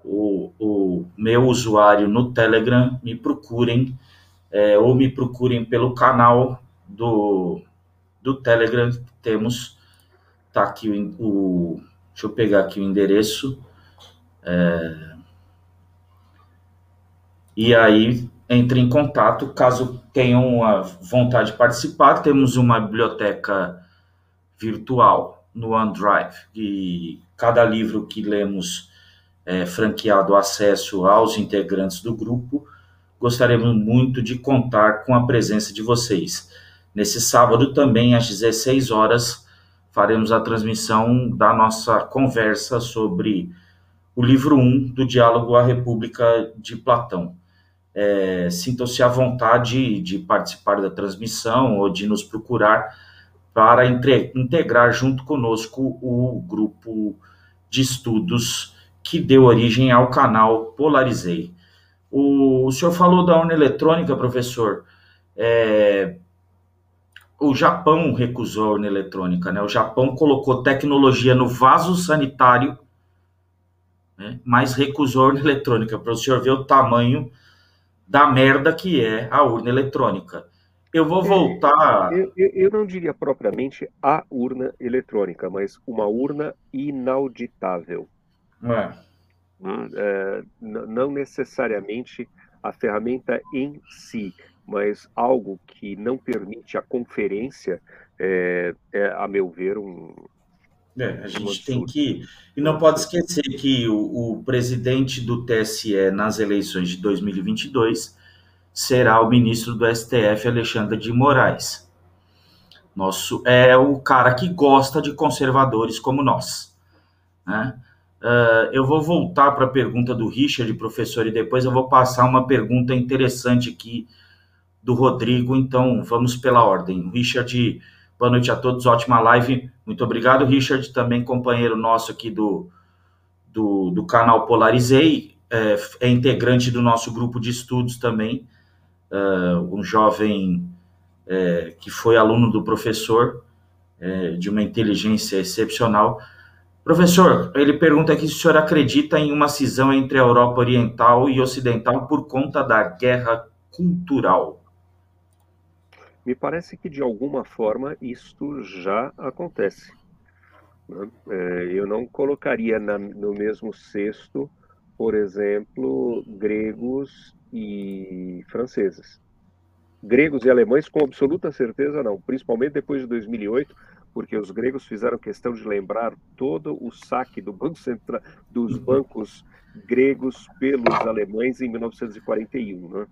o, o, meu usuário no Telegram, me procurem, é, ou me procurem pelo canal do, do Telegram que temos, tá aqui o, o deixa eu pegar aqui o endereço, é, e aí entre em contato caso tenham a vontade de participar. Temos uma biblioteca virtual no OneDrive e cada livro que lemos é franqueado acesso aos integrantes do grupo. Gostaríamos muito de contar com a presença de vocês. Nesse sábado também às 16 horas faremos a transmissão da nossa conversa sobre o livro 1 do Diálogo à República de Platão é, sintam-se à vontade de participar da transmissão ou de nos procurar para entre, integrar junto conosco o grupo de estudos que deu origem ao canal Polarizei. O, o senhor falou da urna eletrônica, professor. É, o Japão recusou a urna eletrônica, né? O Japão colocou tecnologia no vaso sanitário, né? mas recusou a urna eletrônica, para o senhor ver o tamanho da merda que é a urna eletrônica. Eu vou é, voltar. Eu, eu, eu, não diria propriamente a urna eletrônica, mas uma urna inauditável. É. Hum, é, não necessariamente a ferramenta em si, mas algo que não permite a conferência, é, é a meu ver, um, é, a gente tem que. E não pode esquecer que o, o, presidente do TSE nas eleições de 2022 será o ministro do STF, Alexandre de Moraes. Nosso, é o cara que gosta de conservadores como nós. Né? Uh, eu vou voltar para a pergunta do Richard, professor, e depois eu vou passar uma pergunta interessante aqui do Rodrigo. Então, vamos pela ordem. Richard Boa noite a todos, ótima live. Muito obrigado, Richard, também companheiro nosso aqui do, do, do canal Polarizei, é, é, integrante do nosso grupo de estudos também, uh, um jovem é, que foi aluno do professor, é, de uma inteligência excepcional. Professor, ele pergunta aqui se o senhor acredita em uma cisão entre a Europa Oriental e Ocidental por conta da guerra cultural. Me parece que de alguma forma isto já acontece. Né? É, eu não colocaria na, no mesmo cesto, por exemplo, gregos e franceses. Gregos e alemães, com absoluta certeza, não, principalmente depois de 2008, porque os gregos fizeram questão de lembrar todo o saque do banco central, dos uhum. bancos gregos pelos alemães em 1941. Né?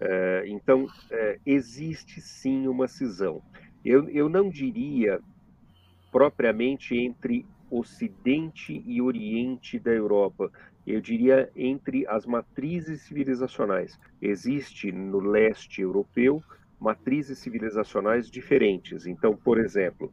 É, então, é, existe sim uma cisão. Eu, eu não diria propriamente entre Ocidente e Oriente da Europa. Eu diria entre as matrizes civilizacionais. Existe no leste europeu matrizes civilizacionais diferentes. Então, por exemplo,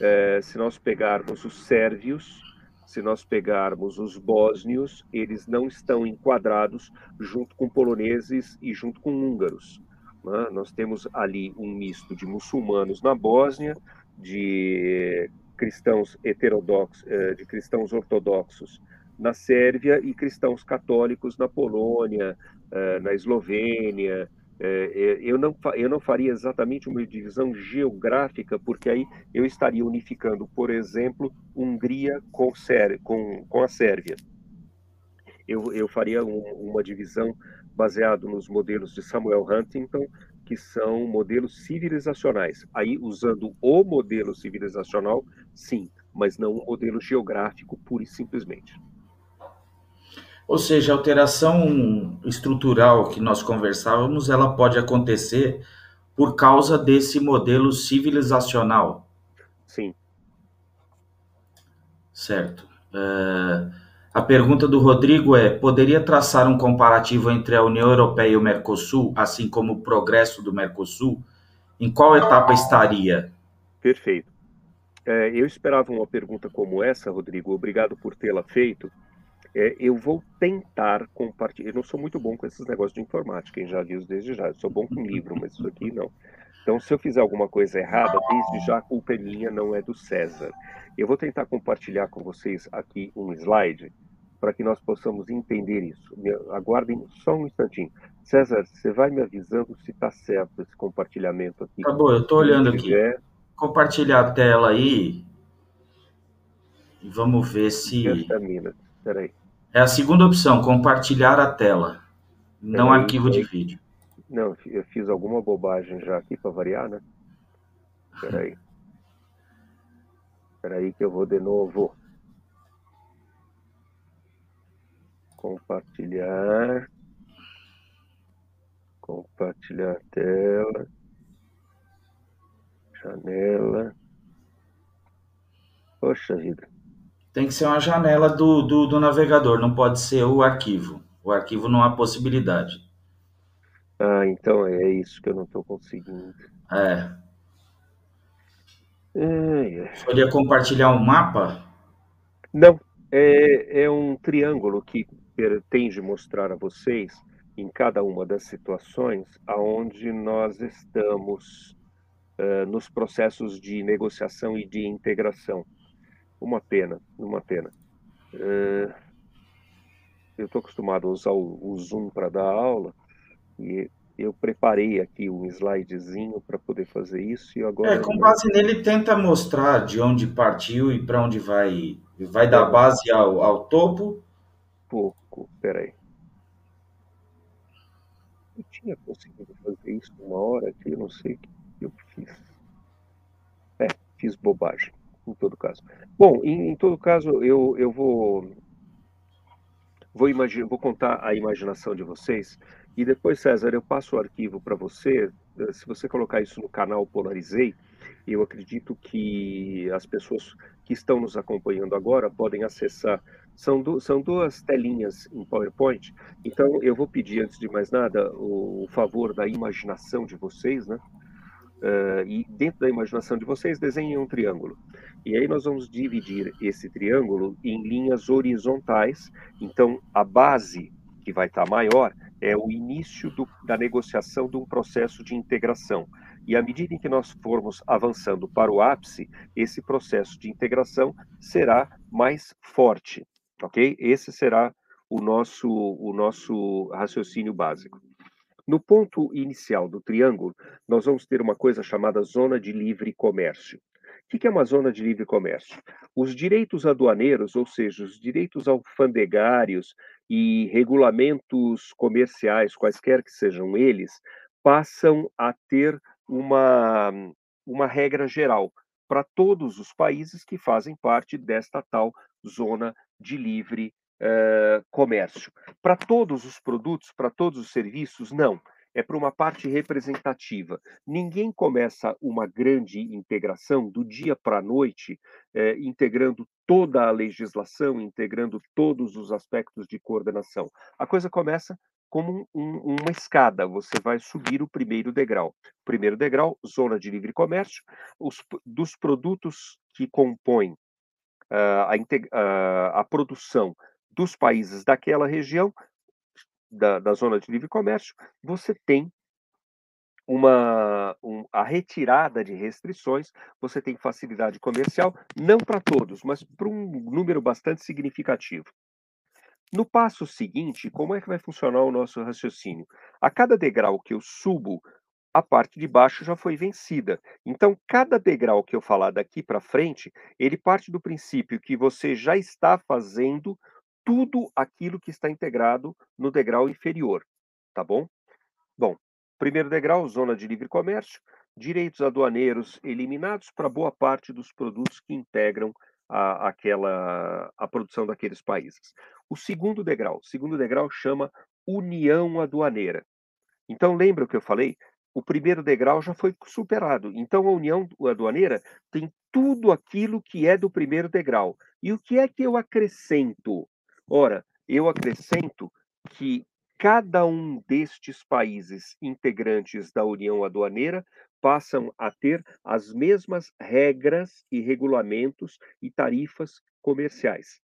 é, se nós pegarmos os sérvios, se nós pegarmos os bósnios, eles não estão enquadrados junto com poloneses e junto com húngaros. Né? Nós temos ali um misto de muçulmanos na Bósnia, de cristãos heterodoxos, eh, de cristãos ortodoxos na Sérvia e cristãos católicos na Polônia, eh, na Eslovênia, é, é, eu, não, eu não faria exatamente uma divisão geográfica, porque aí eu estaria unificando, por exemplo, Hungria com, com, com a Sérvia. Eu, eu faria um, uma divisão baseado nos modelos de Samuel Huntington, que são modelos civilizacionais. Aí, usando o modelo civilizacional, sim, mas não um modelo geográfico pura e simplesmente. Ou seja, a alteração estrutural que nós conversávamos, ela pode acontecer por causa desse modelo civilizacional. Sim. Certo. Uh, a pergunta do Rodrigo é: poderia traçar um comparativo entre a União Europeia e o Mercosul, assim como o progresso do Mercosul? Em qual etapa estaria? Perfeito. É, eu esperava uma pergunta como essa, Rodrigo. Obrigado por tê-la feito É, eu vou tentar compartilhar. Eu não sou muito bom com esses negócios de informática, quem já viu desde já. Eu sou bom com livro, mas isso aqui não. Então, se eu fizer alguma coisa errada, desde já a culpa é minha, não é do César. Eu vou tentar compartilhar com vocês aqui um slide para que nós possamos entender isso. Me aguardem só um instantinho. César, você vai me avisando se está certo esse compartilhamento aqui. Tá bom, eu estou olhando aqui. Compartilhar a tela aí. E vamos ver se. Peraí. É a segunda opção, compartilhar a tela. Não arquivo de vídeo. Não, eu fiz alguma bobagem já aqui para variar, né? Peraí. Peraí que eu vou de novo. Compartilhar. Compartilhar a tela. Janela. Poxa vida. Tem que ser uma janela do, do, do navegador, não pode ser o arquivo. O arquivo não há possibilidade. Ah, então é isso que eu não estou conseguindo. É. É, Poderia compartilhar um mapa? Não, é, é um triângulo que pretende mostrar a vocês em cada uma das situações aonde nós estamos uh, nos processos de negociação e de integração. Uma pena, uma pena. Uh, eu estou acostumado a usar o, o Zoom para dar aula e eu preparei aqui um slidezinho para poder fazer isso e agora. É, com base nele tenta mostrar de onde partiu e para onde vai. Vai dar é. base ao, ao topo? Pouco, peraí. Eu tinha conseguido fazer isso uma hora aqui, eu não sei o que eu fiz. É, fiz bobagem em todo caso. Bom, em, em todo caso, eu, eu vou vou, imagine, vou contar a imaginação de vocês e depois, César, eu passo o arquivo para você. Se você colocar isso no canal Polarizei, eu acredito que as pessoas que estão nos acompanhando agora podem acessar. São, du são duas telinhas em PowerPoint, então eu vou pedir, antes de mais nada, o, o favor da imaginação de vocês, né? Uh, e dentro da imaginação de vocês, desenhem um triângulo. E aí nós vamos dividir esse triângulo em linhas horizontais. Então, a base, que vai estar maior, é o início do, da negociação de um processo de integração. E à medida em que nós formos avançando para o ápice, esse processo de integração será mais forte, ok? Esse será o nosso, o nosso raciocínio básico. No ponto inicial do triângulo, nós vamos ter uma coisa chamada zona de livre comércio. O que é uma zona de livre comércio? Os direitos aduaneiros, ou seja, os direitos alfandegários e regulamentos comerciais, quaisquer que sejam eles, passam a ter uma, uma regra geral para todos os países que fazem parte desta tal zona de livre uh, comércio. Para todos os produtos, para todos os serviços, não. É para uma parte representativa. Ninguém começa uma grande integração do dia para a noite, eh, integrando toda a legislação, integrando todos os aspectos de coordenação. A coisa começa como um, uma escada. Você vai subir o primeiro degrau. Primeiro degrau, zona de livre comércio, os, dos produtos que compõem uh, a, uh, a, produção dos países daquela região, da, da zona de livre comércio, você tem uma um, a retirada de restrições, você tem facilidade comercial, não para todos, mas para um número bastante significativo. No passo seguinte, como é que vai funcionar o nosso raciocínio? A cada degrau que eu subo, a parte de baixo já foi vencida. Então, cada degrau que eu falar daqui para frente, ele parte do princípio que você já está fazendo tudo aquilo que está integrado no degrau inferior, tá bom? Bom, primeiro degrau, zona de livre comércio, direitos aduaneiros eliminados para boa parte dos produtos que integram a, aquela a produção daqueles países. O segundo degrau, segundo degrau chama união aduaneira. Então lembra o que eu falei? O primeiro degrau já foi superado. Então a união aduaneira tem tudo aquilo que é do primeiro degrau. E o que é que eu acrescento? Ora, eu acrescento que cada um destes países integrantes da União Aduaneira passam a ter as mesmas regras e regulamentos e tarifas comerciais.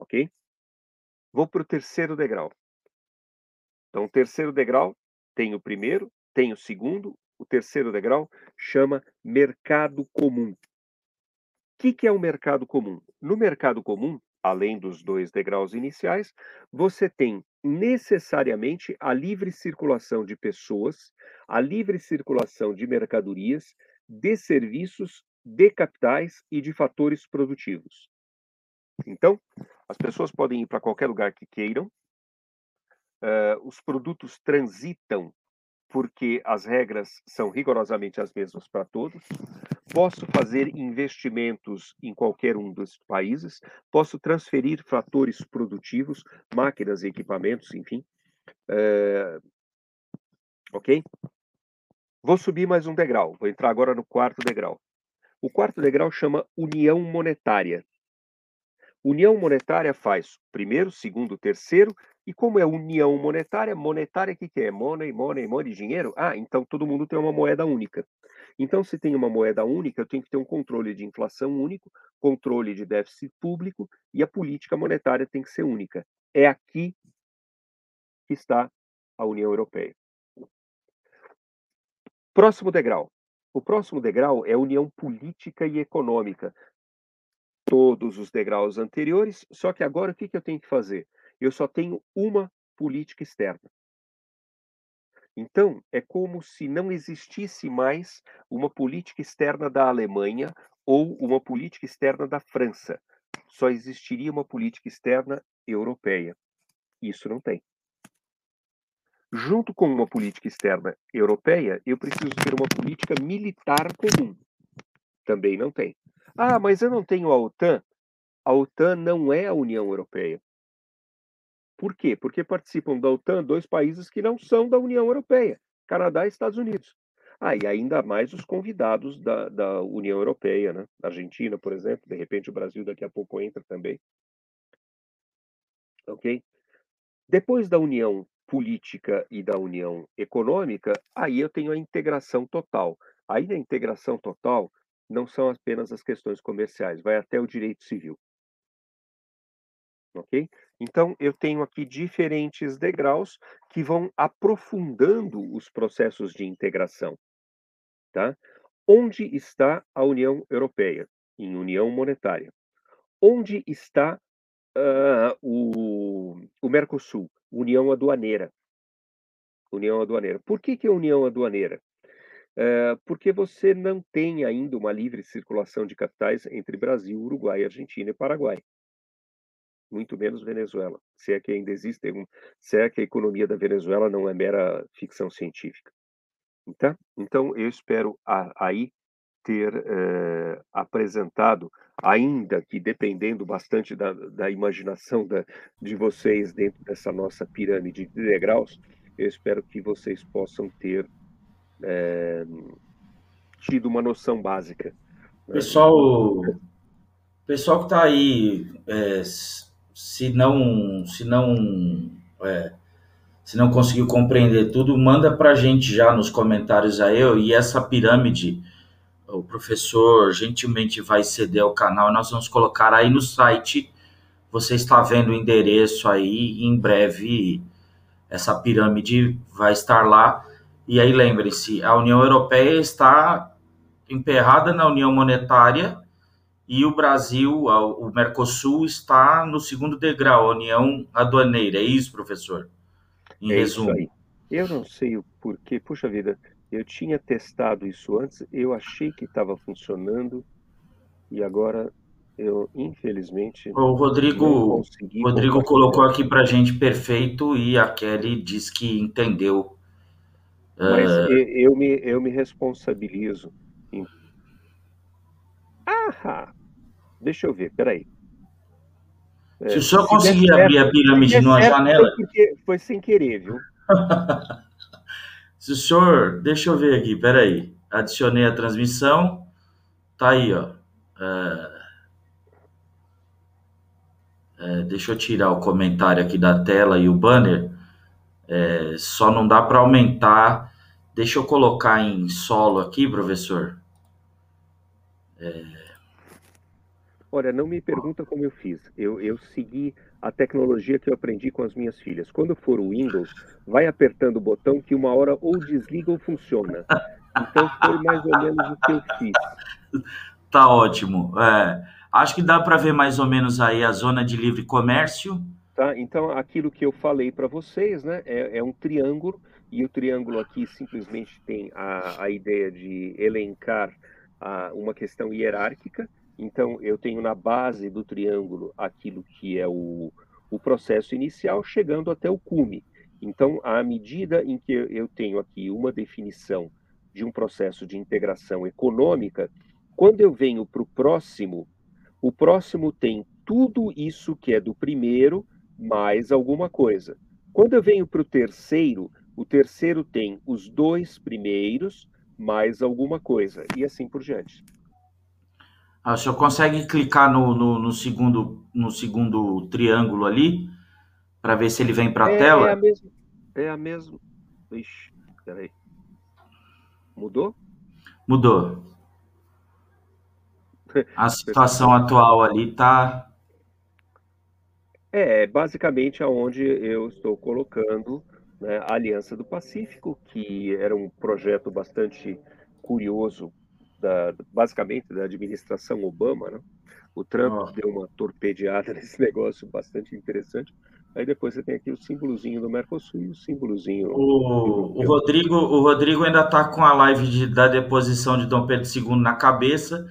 ok? Vou para o terceiro degrau. Então, o terceiro degrau tem o primeiro, tem o segundo, o terceiro degrau chama mercado comum. O que, que é o um mercado comum? No mercado comum, além dos dois degraus iniciais, você tem necessariamente a livre circulação de pessoas, a livre circulação de mercadorias, de serviços, de capitais e de fatores produtivos. Então, as pessoas podem ir para qualquer lugar que queiram, uh, os produtos transitam porque as regras são rigorosamente as mesmas para todos. Posso fazer investimentos em qualquer um dos países, posso transferir fatores produtivos, máquinas e equipamentos, enfim. Uh, ok? Vou subir mais um degrau, vou entrar agora no quarto degrau. O quarto degrau chama união monetária. União monetária faz primeiro, segundo, terceiro, e como é união monetária, monetária o que, que é? Money, money, money, dinheiro? Ah, então todo mundo tem uma moeda única. Então, se tem uma moeda única, eu tenho que ter um controle de inflação único, controle de déficit público e a política monetária tem que ser única. É aqui que está a União Europeia. Próximo degrau. O próximo degrau é a união política e econômica todos os degraus anteriores, só que agora o que, que eu tenho que fazer? Eu só tenho uma política externa. Então, é como se não existisse mais uma política externa da Alemanha ou uma política externa da França. Só existiria uma política externa europeia. Isso não tem. Junto com uma política externa europeia, eu preciso ter uma política militar comum. Também não tem. Ah, mas eu não tenho a OTAN. A OTAN não é a União Europeia. Por quê? Porque participam da OTAN dois países que não são da União Europeia, Canadá e Estados Unidos. Ah, e ainda mais os convidados da, da União Europeia, né? Argentina, por exemplo, de repente o Brasil daqui a pouco entra também. Ok? Depois da união política e da união econômica, aí eu tenho a integração total. Aí na integração total, não são apenas as questões comerciais, vai até o direito civil. Ok? Então, eu tenho aqui diferentes degraus que vão aprofundando os processos de integração. Tá? Onde está a União Europeia? Em União Monetária. Onde está uh, o, o Mercosul? União Aduaneira. União Aduaneira. Por que, que é União Aduaneira? Eh, porque você não tem ainda uma livre circulação de capitais entre Brasil, Uruguai, Argentina e Paraguai. Muito menos Venezuela. Se é que ainda existe, se é que a economia da Venezuela não é mera ficção científica. Então, então eu espero aí ter eh, apresentado, ainda que dependendo bastante da, da imaginação da, de vocês dentro dessa nossa pirâmide de degraus, eu espero que vocês possam ter é, tido uma noção básica. Né? Pessoal, pessoal que está aí, é, se não, se não, é, se não conseguiu compreender tudo, manda para a gente já nos comentários aí. E essa pirâmide, o professor gentilmente vai ceder o canal. Nós vamos colocar aí no site. Você está vendo o endereço aí. em breve, essa pirâmide vai estar lá. E aí lembre-se, a União Europeia está emperrada na União Monetária e o Brasil, o Mercosul, está no segundo degrau, a União Aduaneira. É isso, professor? Em é resumo. Isso aí. Eu não sei o porquê, puxa vida, eu tinha testado isso antes, eu achei que estava funcionando e agora eu infelizmente o Rodrigo Rodrigo colocou aqui para gente perfeito e a Kelly diz que entendeu mas uh... eu, me, eu me responsabilizo. Ah! Deixa eu ver, peraí. É, se o senhor conseguir abrir a pirâmide numa janela. Foi, foi sem querer, viu? se o senhor. Deixa eu ver aqui, peraí. Adicionei a transmissão. Tá aí, ó. É... É, deixa eu tirar o comentário aqui da tela e o banner. É, só não dá para aumentar. Deixa eu colocar em solo aqui, professor. É... Olha, não me pergunta como eu fiz. Eu, eu segui a tecnologia que eu aprendi com as minhas filhas. Quando for o Windows, vai apertando o botão que uma hora ou desliga ou funciona. Então foi mais ou menos o que eu fiz. Tá ótimo. É, acho que dá para ver mais ou menos aí a zona de livre comércio. Tá, então aquilo que eu falei para vocês, né, é, é, um triângulo e o triângulo aqui simplesmente tem a, a ideia de elencar a, uma questão hierárquica então, eu tenho na base do triângulo aquilo que é o, o processo inicial, chegando até o cume. Então, à medida em que eu tenho aqui uma definição de um processo de integração econômica, quando eu venho para o próximo, o próximo tem tudo isso que é do primeiro, mais alguma coisa. Quando eu venho para o terceiro, o terceiro tem os dois primeiros, mais alguma coisa, e assim por diante. Ah, o senhor consegue clicar no, no, no segundo, no segundo triângulo ali para ver se ele vem para a é, tela? É a mesma. É a mesma. Ixi, peraí. Mudou? Mudou. A situação atual ali está. É, basicamente aonde eu estou colocando né, a Aliança do Pacífico, que era um projeto bastante curioso da, basicamente da administração Obama, né? O Trump oh. deu uma torpedeada nesse negócio bastante interessante. Aí depois você tem aqui o símbolozinho do Mercosul e o símbolozinho. O, o Rodrigo, o Rodrigo ainda está com a live de, da deposição de Dom Pedro II na cabeça,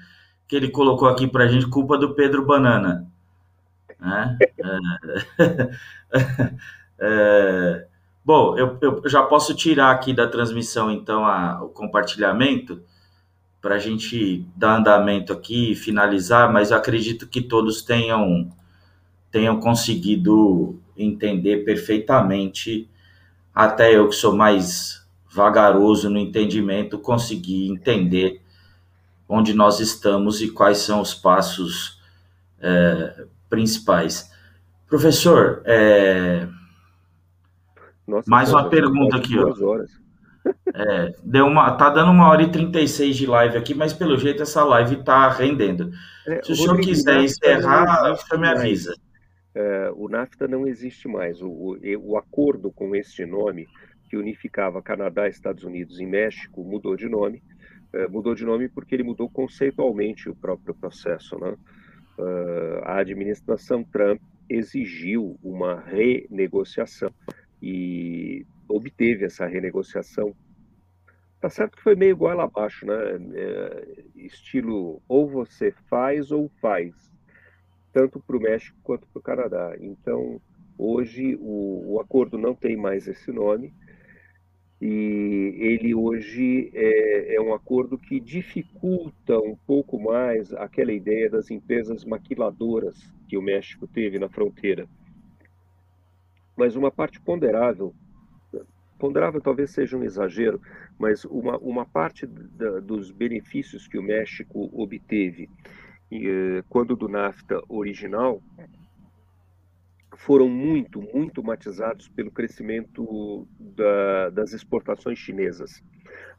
que ele colocou aqui para a gente, culpa do Pedro Banana. Né? é, é, bom, eu, eu, já posso tirar aqui da transmissão, então, a, o compartilhamento para a gente dar andamento aqui e finalizar, mas eu acredito que todos tenham, tenham conseguido entender perfeitamente, até eu que sou mais vagaroso no entendimento, consegui entender onde nós estamos e quais são os passos é, principais. Professor, é... Nossa, mais uma pergunta aqui. Ó. Horas. É, deu uma, tá dando uma hora e 36 de live aqui, mas pelo jeito essa live tá rendendo. É, Se o, senhor quiser encerrar, o senhor me avisa. É, o NAFTA não existe mais. O, o, o, acordo com este nome, que unificava Canadá, Estados Unidos e México, mudou de nome. É, mudou de nome porque ele mudou conceitualmente o próprio processo. Né? Uh, a administração Trump exigiu uma renegociação e obteve essa renegociação. Tá certo que foi meio igual abaixo, né? É, estilo ou você faz ou faz, tanto para o México quanto para o Canadá. Então, hoje o, o, acordo não tem mais esse nome e ele hoje é, é um acordo que dificulta um pouco mais aquela ideia das empresas maquiladoras que o México teve na fronteira. Mas uma parte ponderável ponderável talvez seja um exagero, mas uma, uma parte da, dos benefícios que o México obteve eh, quando do NAFTA original foram muito, muito matizados pelo crescimento da, das exportações chinesas.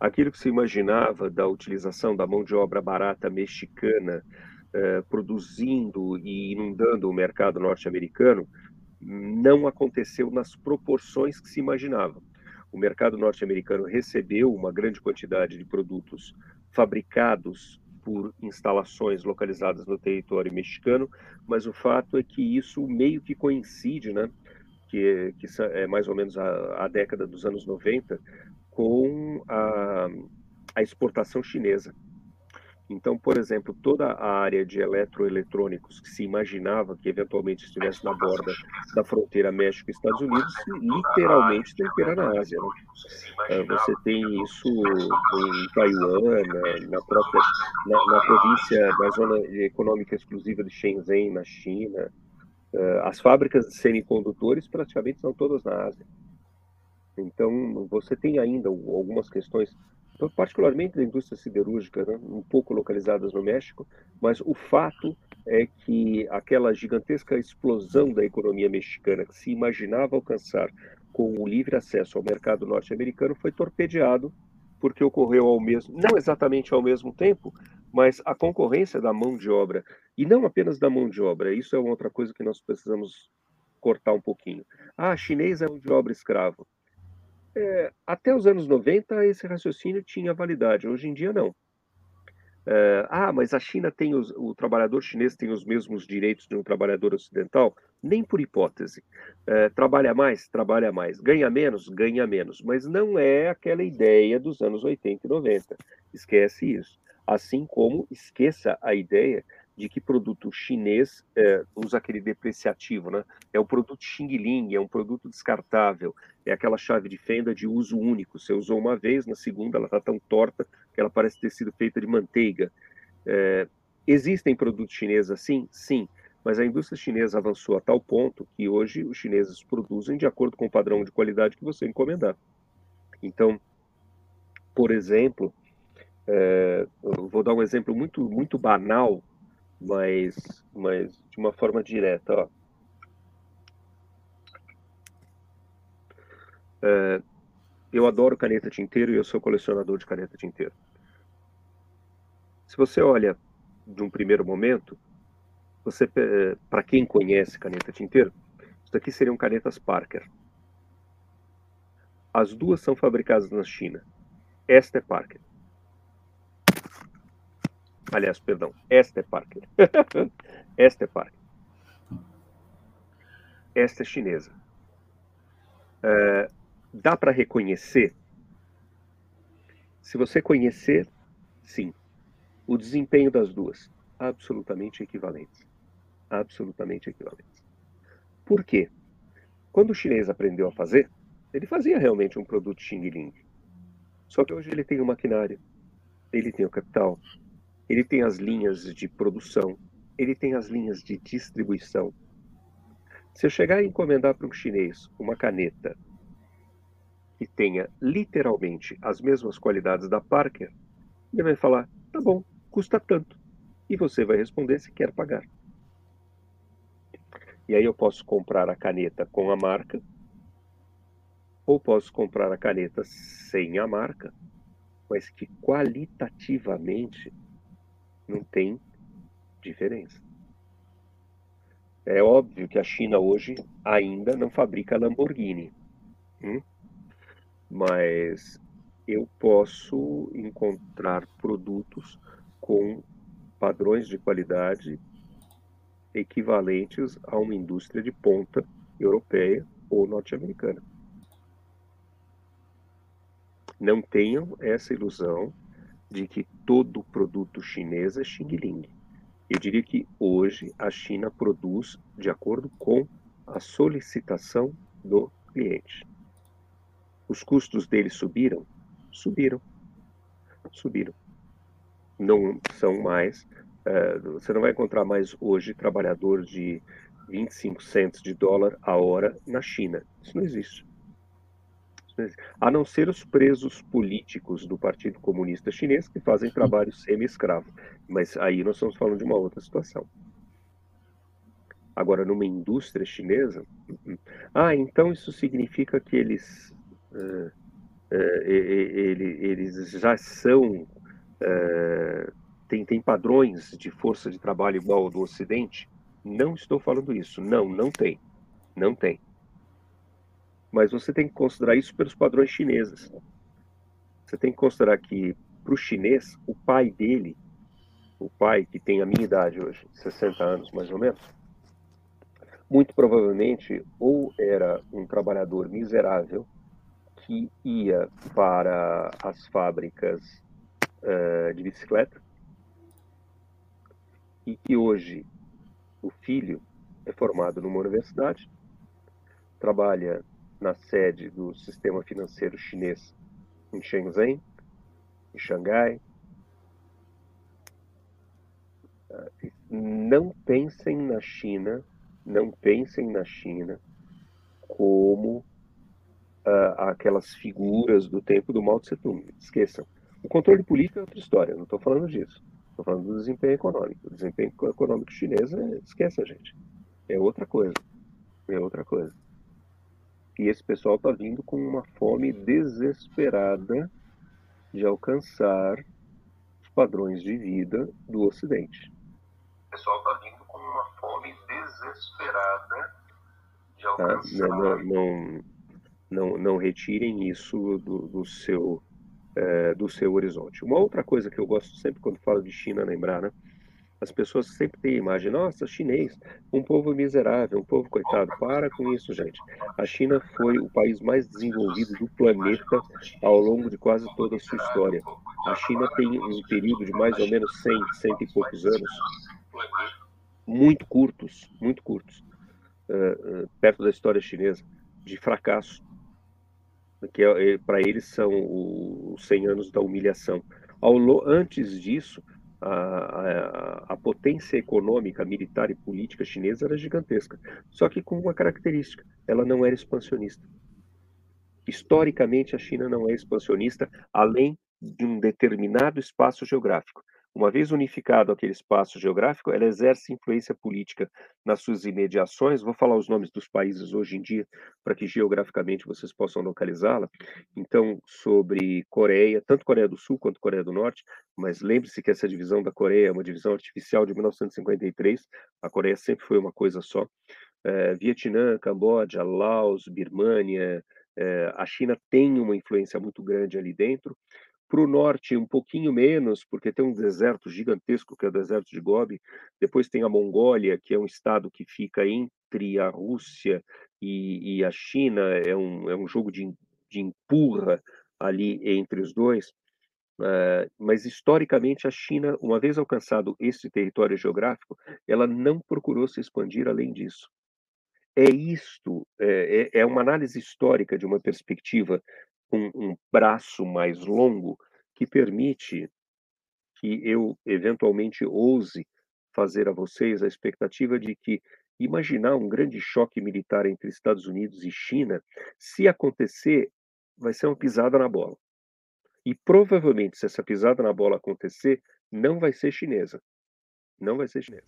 Aquilo que se imaginava da utilização da mão de obra barata mexicana eh, produzindo e inundando o mercado norte-americano não aconteceu nas proporções que se imaginava o mercado norte-americano recebeu uma grande quantidade de produtos fabricados por instalações localizadas no território mexicano, mas o fato é que isso meio que coincide, né, que, que é mais ou menos a, a década dos anos 90, com a, a exportação chinesa. Então, por exemplo, toda a área de eletroeletrônicos que se imaginava que eventualmente estivesse na borda da fronteira México-Estados Unidos, literalmente que ir na Ásia. Né? É, você tem isso em Taiwan, na, própria na, na província, na zona econômica exclusiva de Shenzhen, na China. É, as fábricas de semicondutores praticamente são todas na Ásia. Então, você tem ainda algumas questões particularmente da indústria siderúrgica, né, um pouco localizadas no México, mas o fato é que aquela gigantesca explosão da economia mexicana que se imaginava alcançar com o livre acesso ao mercado norte-americano foi torpedeado porque ocorreu ao mesmo, não exatamente ao mesmo tempo, Mas a concorrência da mão de obra, e não apenas da mão de obra, isso é outra coisa que nós precisamos cortar um pouquinho. Ah, chinês é mão de obra escravo. É, até os anos 90, esse raciocínio tinha validade, hoje em dia não. É, ah, mas a China tem os, o trabalhador chinês tem os mesmos direitos de um trabalhador ocidental? Nem por hipótese. É, trabalha mais? Trabalha mais. Ganha menos? Ganha menos. Mas não é aquela ideia dos anos 80 e 90. Esquece isso. Assim como esqueça a ideia de que produto chinês é, usa aquele depreciativo, né? É o produto Xing Ling, é um produto descartável, é aquela chave de fenda de uso único. Você usou uma vez, na segunda ela está tão torta que ela parece ter sido feita de manteiga. É, existem produtos chineses assim? Sim, mas a indústria chinesa avançou a tal ponto que hoje os chineses produzem de acordo com o padrão de qualidade que você encomendar. Então, por exemplo, é, vou dar um exemplo muito, muito banal mas, mas de uma forma direta. Ó. É, eu adoro caneta tinteiro e eu sou colecionador de caneta tinteiro. Se você olha de um primeiro momento, você é, para quem conhece caneta tinteiro, isso daqui seriam canetas Parker. As duas são fabricadas na China. Esta é Parker. Aliás, perdão, esta é Parker. esta é Parker. Esta é chinesa. Uh, dá para reconhecer? Se você conhecer, sim. O desempenho das duas, absolutamente equivalentes. Absolutamente equivalentes. Por quê? Quando o chinês aprendeu a fazer, ele fazia realmente um produto Xing Ling. Só que hoje ele tem o maquinário, ele tem o capital, ele tem as linhas de produção, ele tem as linhas de distribuição. Se eu chegar e encomendar para um chinês uma caneta que tenha literalmente as mesmas qualidades da Parker, ele vai falar: tá bom, custa tanto. E você vai responder se quer pagar. E aí eu posso comprar a caneta com a marca, ou posso comprar a caneta sem a marca, mas que qualitativamente não tem diferença. É óbvio que a China hoje ainda não fabrica Lamborghini, hum? mas eu posso encontrar produtos com padrões de qualidade equivalentes a uma indústria de ponta europeia ou norte-americana. Não tenham essa ilusão de que todo produto chinês é Xing Ling. Eu diria que hoje a China produz de acordo com a solicitação do cliente. Os custos dele subiram? Subiram. Subiram. Não são mais. Uh, você não vai encontrar mais hoje trabalhador de 25 centos de dólar a hora na China. Isso não existe a não ser os presos políticos do Partido Comunista Chinês que fazem trabalho semi-escravo. Mas aí nós estamos falando de uma outra situação. Agora, numa indústria chinesa, ah, então isso significa que eles, uh, uh, eles já são, uh, tem, tem padrões de força de trabalho igual ao do Ocidente? Não estou falando isso. Não, não tem. Não tem mas você tem que considerar isso pelos padrões chineses. Você tem que considerar que, para o chinês, o pai dele, o pai que tem a minha idade hoje, 60 anos mais ou menos, muito provavelmente ou era um trabalhador miserável que ia para as fábricas uh, de bicicleta e que hoje o filho é formado numa universidade, trabalha na sede do sistema financeiro chinês em Shenzhen, em Xangai. Ah, não pensem na China, não pensem na China como uh, aquelas figuras do tempo do Mao Tse Tung. Esqueçam. O controle político é outra história, não estou falando disso. Estou falando do desempenho econômico. O desempenho econômico chinês, é, esquece a gente. É outra coisa. É outra coisa. E esse pessoal está vindo com uma fome desesperada de alcançar padrões de vida do Ocidente. O pessoal está vindo com uma fome desesperada de Tá? alcançar. Não, não, não, não, não retirem isso do, do seu, é, do seu horizonte. Uma outra coisa que eu gosto sempre quando falo de China lembrar, né? As pessoas sempre têm a imagem, nossa, chinês, um povo miserável, um povo coitado. Para com isso, gente. A China foi o país mais desenvolvido do planeta ao longo de quase toda a sua história. A China tem um período de mais ou menos 100, cento e poucos anos, muito curtos, muito curtos, eh, eh, perto da história chinesa, de fracasso, que é, para eles são os 100 anos da humilhação. Ao antes disso, a, a- potência econômica, militar e política chinesa era gigantesca, só que com uma característica, ela não era expansionista. Historicamente, a China não é expansionista, além de um determinado espaço geográfico. Uma vez unificado aquele espaço geográfico, ela exerce influência política nas suas imediações. Vou falar os nomes dos países hoje em dia, para que geograficamente vocês possam localizá-la. Então, sobre Coreia, tanto Coreia do Sul quanto Coreia do Norte, mas lembre-se que essa divisão da Coreia é uma divisão artificial de 1953. A Coreia sempre foi uma coisa só. Eh, Vietnã, Camboja, Laos, Birmânia, eh, a China tem uma influência muito grande ali dentro. Para o norte, um pouquinho menos, porque tem um deserto gigantesco, que é o deserto de Gobi. Depois tem a Mongólia, que é um estado que fica entre a Rússia e, e a China. É um, é um jogo de, de empurra ali entre os dois. Uh, mas historicamente a China, uma vez alcançado esse território geográfico, ela não procurou se expandir além disso. É isto, é, é uma análise histórica de uma perspectiva com um braço mais longo que permite que eu eventualmente ouse fazer a vocês a expectativa de que imaginar um grande choque militar entre Estados Unidos e China, se acontecer, vai ser uma pisada na bola. E provavelmente, se essa pisada na bola acontecer, não vai ser chinesa. Não vai ser chinesa.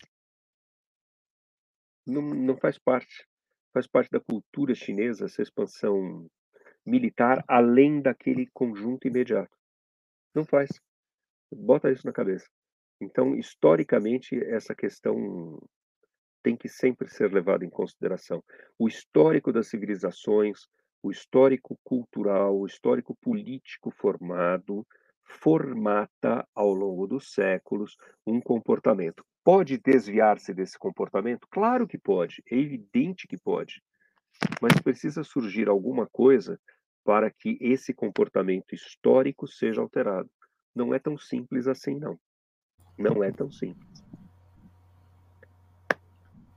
Não, não faz parte. Faz parte da cultura chinesa essa expansão militar além daquele conjunto imediato. Não faz. Bota isso na cabeça. Então, historicamente, essa questão tem que sempre ser levada em consideração. O histórico das civilizações, o histórico cultural, o histórico político formado, formata ao longo dos séculos um comportamento. Pode desviar-se desse comportamento? Claro que pode, é evidente que pode. Mas precisa surgir alguma coisa para que esse comportamento histórico seja alterado. Não é tão simples assim, não. Não é tão simples.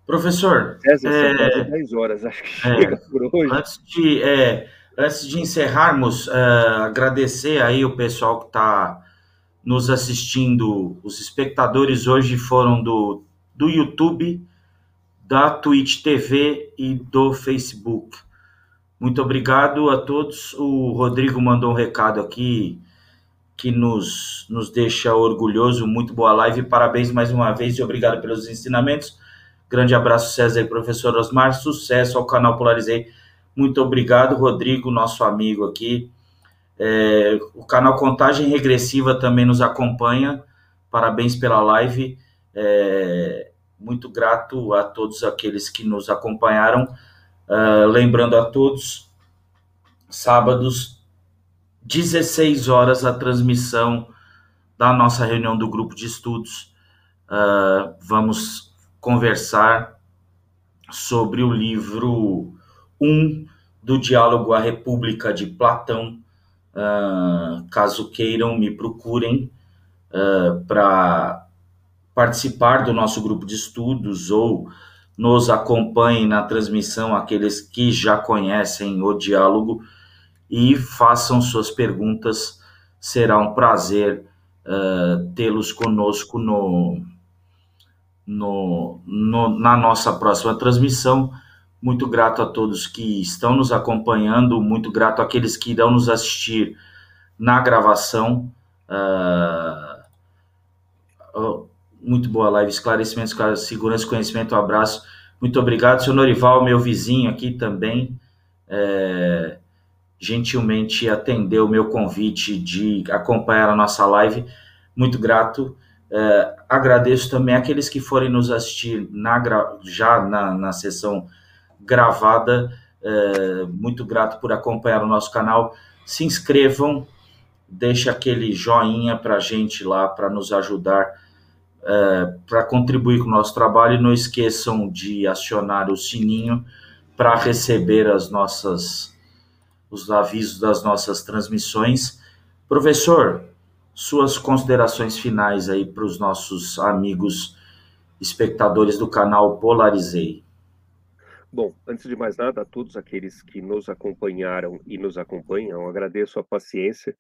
Professor, César, é, são quase 10 horas, acho que chega é, por hoje. Antes de, é, antes de encerrarmos, uh, agradecer aí o pessoal que está nos assistindo. Os espectadores hoje foram do, do YouTube, da Twitch TV e do Facebook. Muito obrigado a todos. O Rodrigo mandou um recado aqui que nos, nos deixa orgulhoso. Muito boa live. Parabéns mais uma vez e obrigado pelos ensinamentos. Grande abraço, César e professor Osmar. Sucesso ao canal Polarizei. Muito obrigado, Rodrigo, nosso amigo aqui. É, o canal Contagem Regressiva também nos acompanha. Parabéns pela live. É, muito grato a todos aqueles que nos acompanharam. Uh, lembrando a todos, sábados, 16 horas, a transmissão da nossa reunião do grupo de estudos. Uh, vamos conversar sobre o livro 1 um do Diálogo à República de Platão. Uh, caso queiram, me procurem para participar do nosso grupo de estudos ou nos acompanhem na transmissão, aqueles que já conhecem o diálogo e façam suas perguntas. Será um prazer uh, tê-los conosco no, no, no, na nossa próxima transmissão. Muito grato a todos que estão nos acompanhando, muito grato àqueles que irão nos assistir na gravação. Uh, muito boa live, esclarecimentos, segurança conhecimento, um abraço. Muito obrigado, senhor Norival, meu vizinho aqui também, é, gentilmente atendeu o meu convite de acompanhar a nossa live. muito grato. É, agradeço também aqueles que forem nos assistir na, já na, na sessão gravada. É, muito grato por acompanhar o nosso canal. Se inscrevam, deixe aquele joinha para gente lá, para nos ajudar, é, para contribuir com o nosso trabalho. E não esqueçam de acionar o sininho para receber as nossas os avisos das nossas transmissões. Professor, suas considerações finais aí para os nossos amigos espectadores do canal Polarizei. Bom, antes de mais nada, a todos aqueles que nos acompanharam e nos acompanham, agradeço a paciência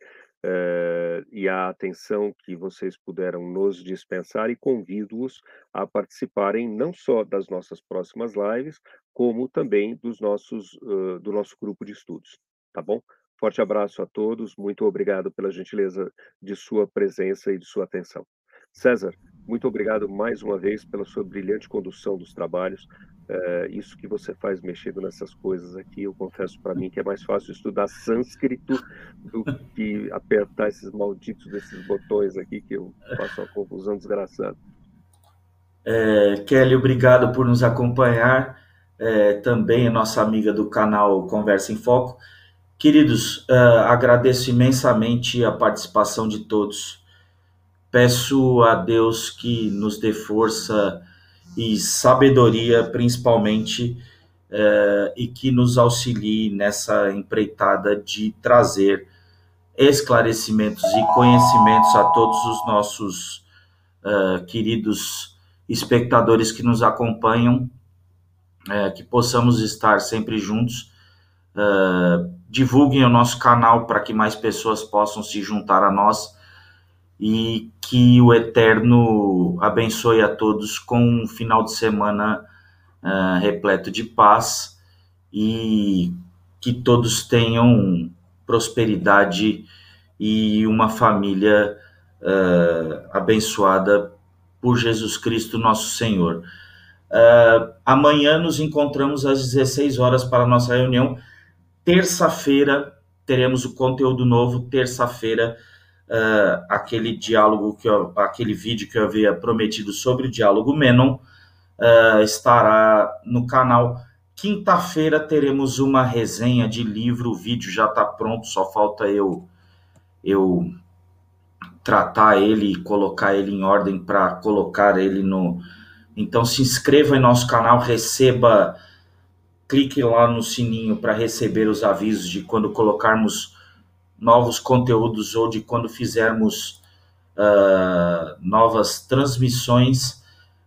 uh, e a atenção que vocês puderam nos dispensar e convido-os a participarem não só das nossas próximas lives, como também dos nossos, uh, do nosso grupo de estudos, tá bom? Forte abraço a todos, muito obrigado pela gentileza de sua presença e de sua atenção. César, muito obrigado mais uma vez pela sua brilhante condução dos trabalhos. É, isso que você faz mexendo nessas coisas aqui, eu confesso para mim que é mais fácil estudar sânscrito do que apertar esses malditos desses botões aqui que eu faço uma confusão desgraçada. É, Kelly, obrigado por nos acompanhar. É, também a nossa amiga do canal Conversa em Foco. Queridos, uh, agradeço imensamente a participação de todos. Peço a Deus que nos dê força e sabedoria, principalmente, uh, e que nos auxilie nessa empreitada de trazer esclarecimentos e conhecimentos a todos os nossos uh, queridos espectadores que nos acompanham, que possamos estar sempre juntos. Divulguem o nosso canal para que mais pessoas possam se juntar a nós e que o Eterno abençoe a todos com um final de semana uh, repleto de paz e que todos tenham prosperidade e uma família uh, abençoada por Jesus Cristo, nosso Senhor. Uh, amanhã nos encontramos às 16 horas para a nossa reunião Terça-feira teremos o conteúdo novo. Terça-feira, uh, aquele diálogo que eu, aquele vídeo que eu havia prometido sobre o diálogo Menon uh, estará no canal. Quinta-feira teremos uma resenha de livro. O vídeo já está pronto, só falta eu eu tratar ele e colocar ele em ordem para colocar ele no. Então se inscreva em nosso canal, receba clique lá no sininho para receber os avisos de quando colocarmos novos conteúdos ou de quando fizermos uh, novas transmissões.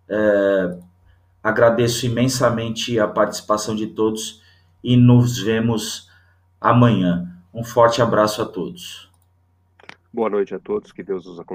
Uh, agradeço imensamente a participação de todos e nos vemos amanhã. Um forte abraço a todos. Boa noite a todos, que Deus os acompanhe.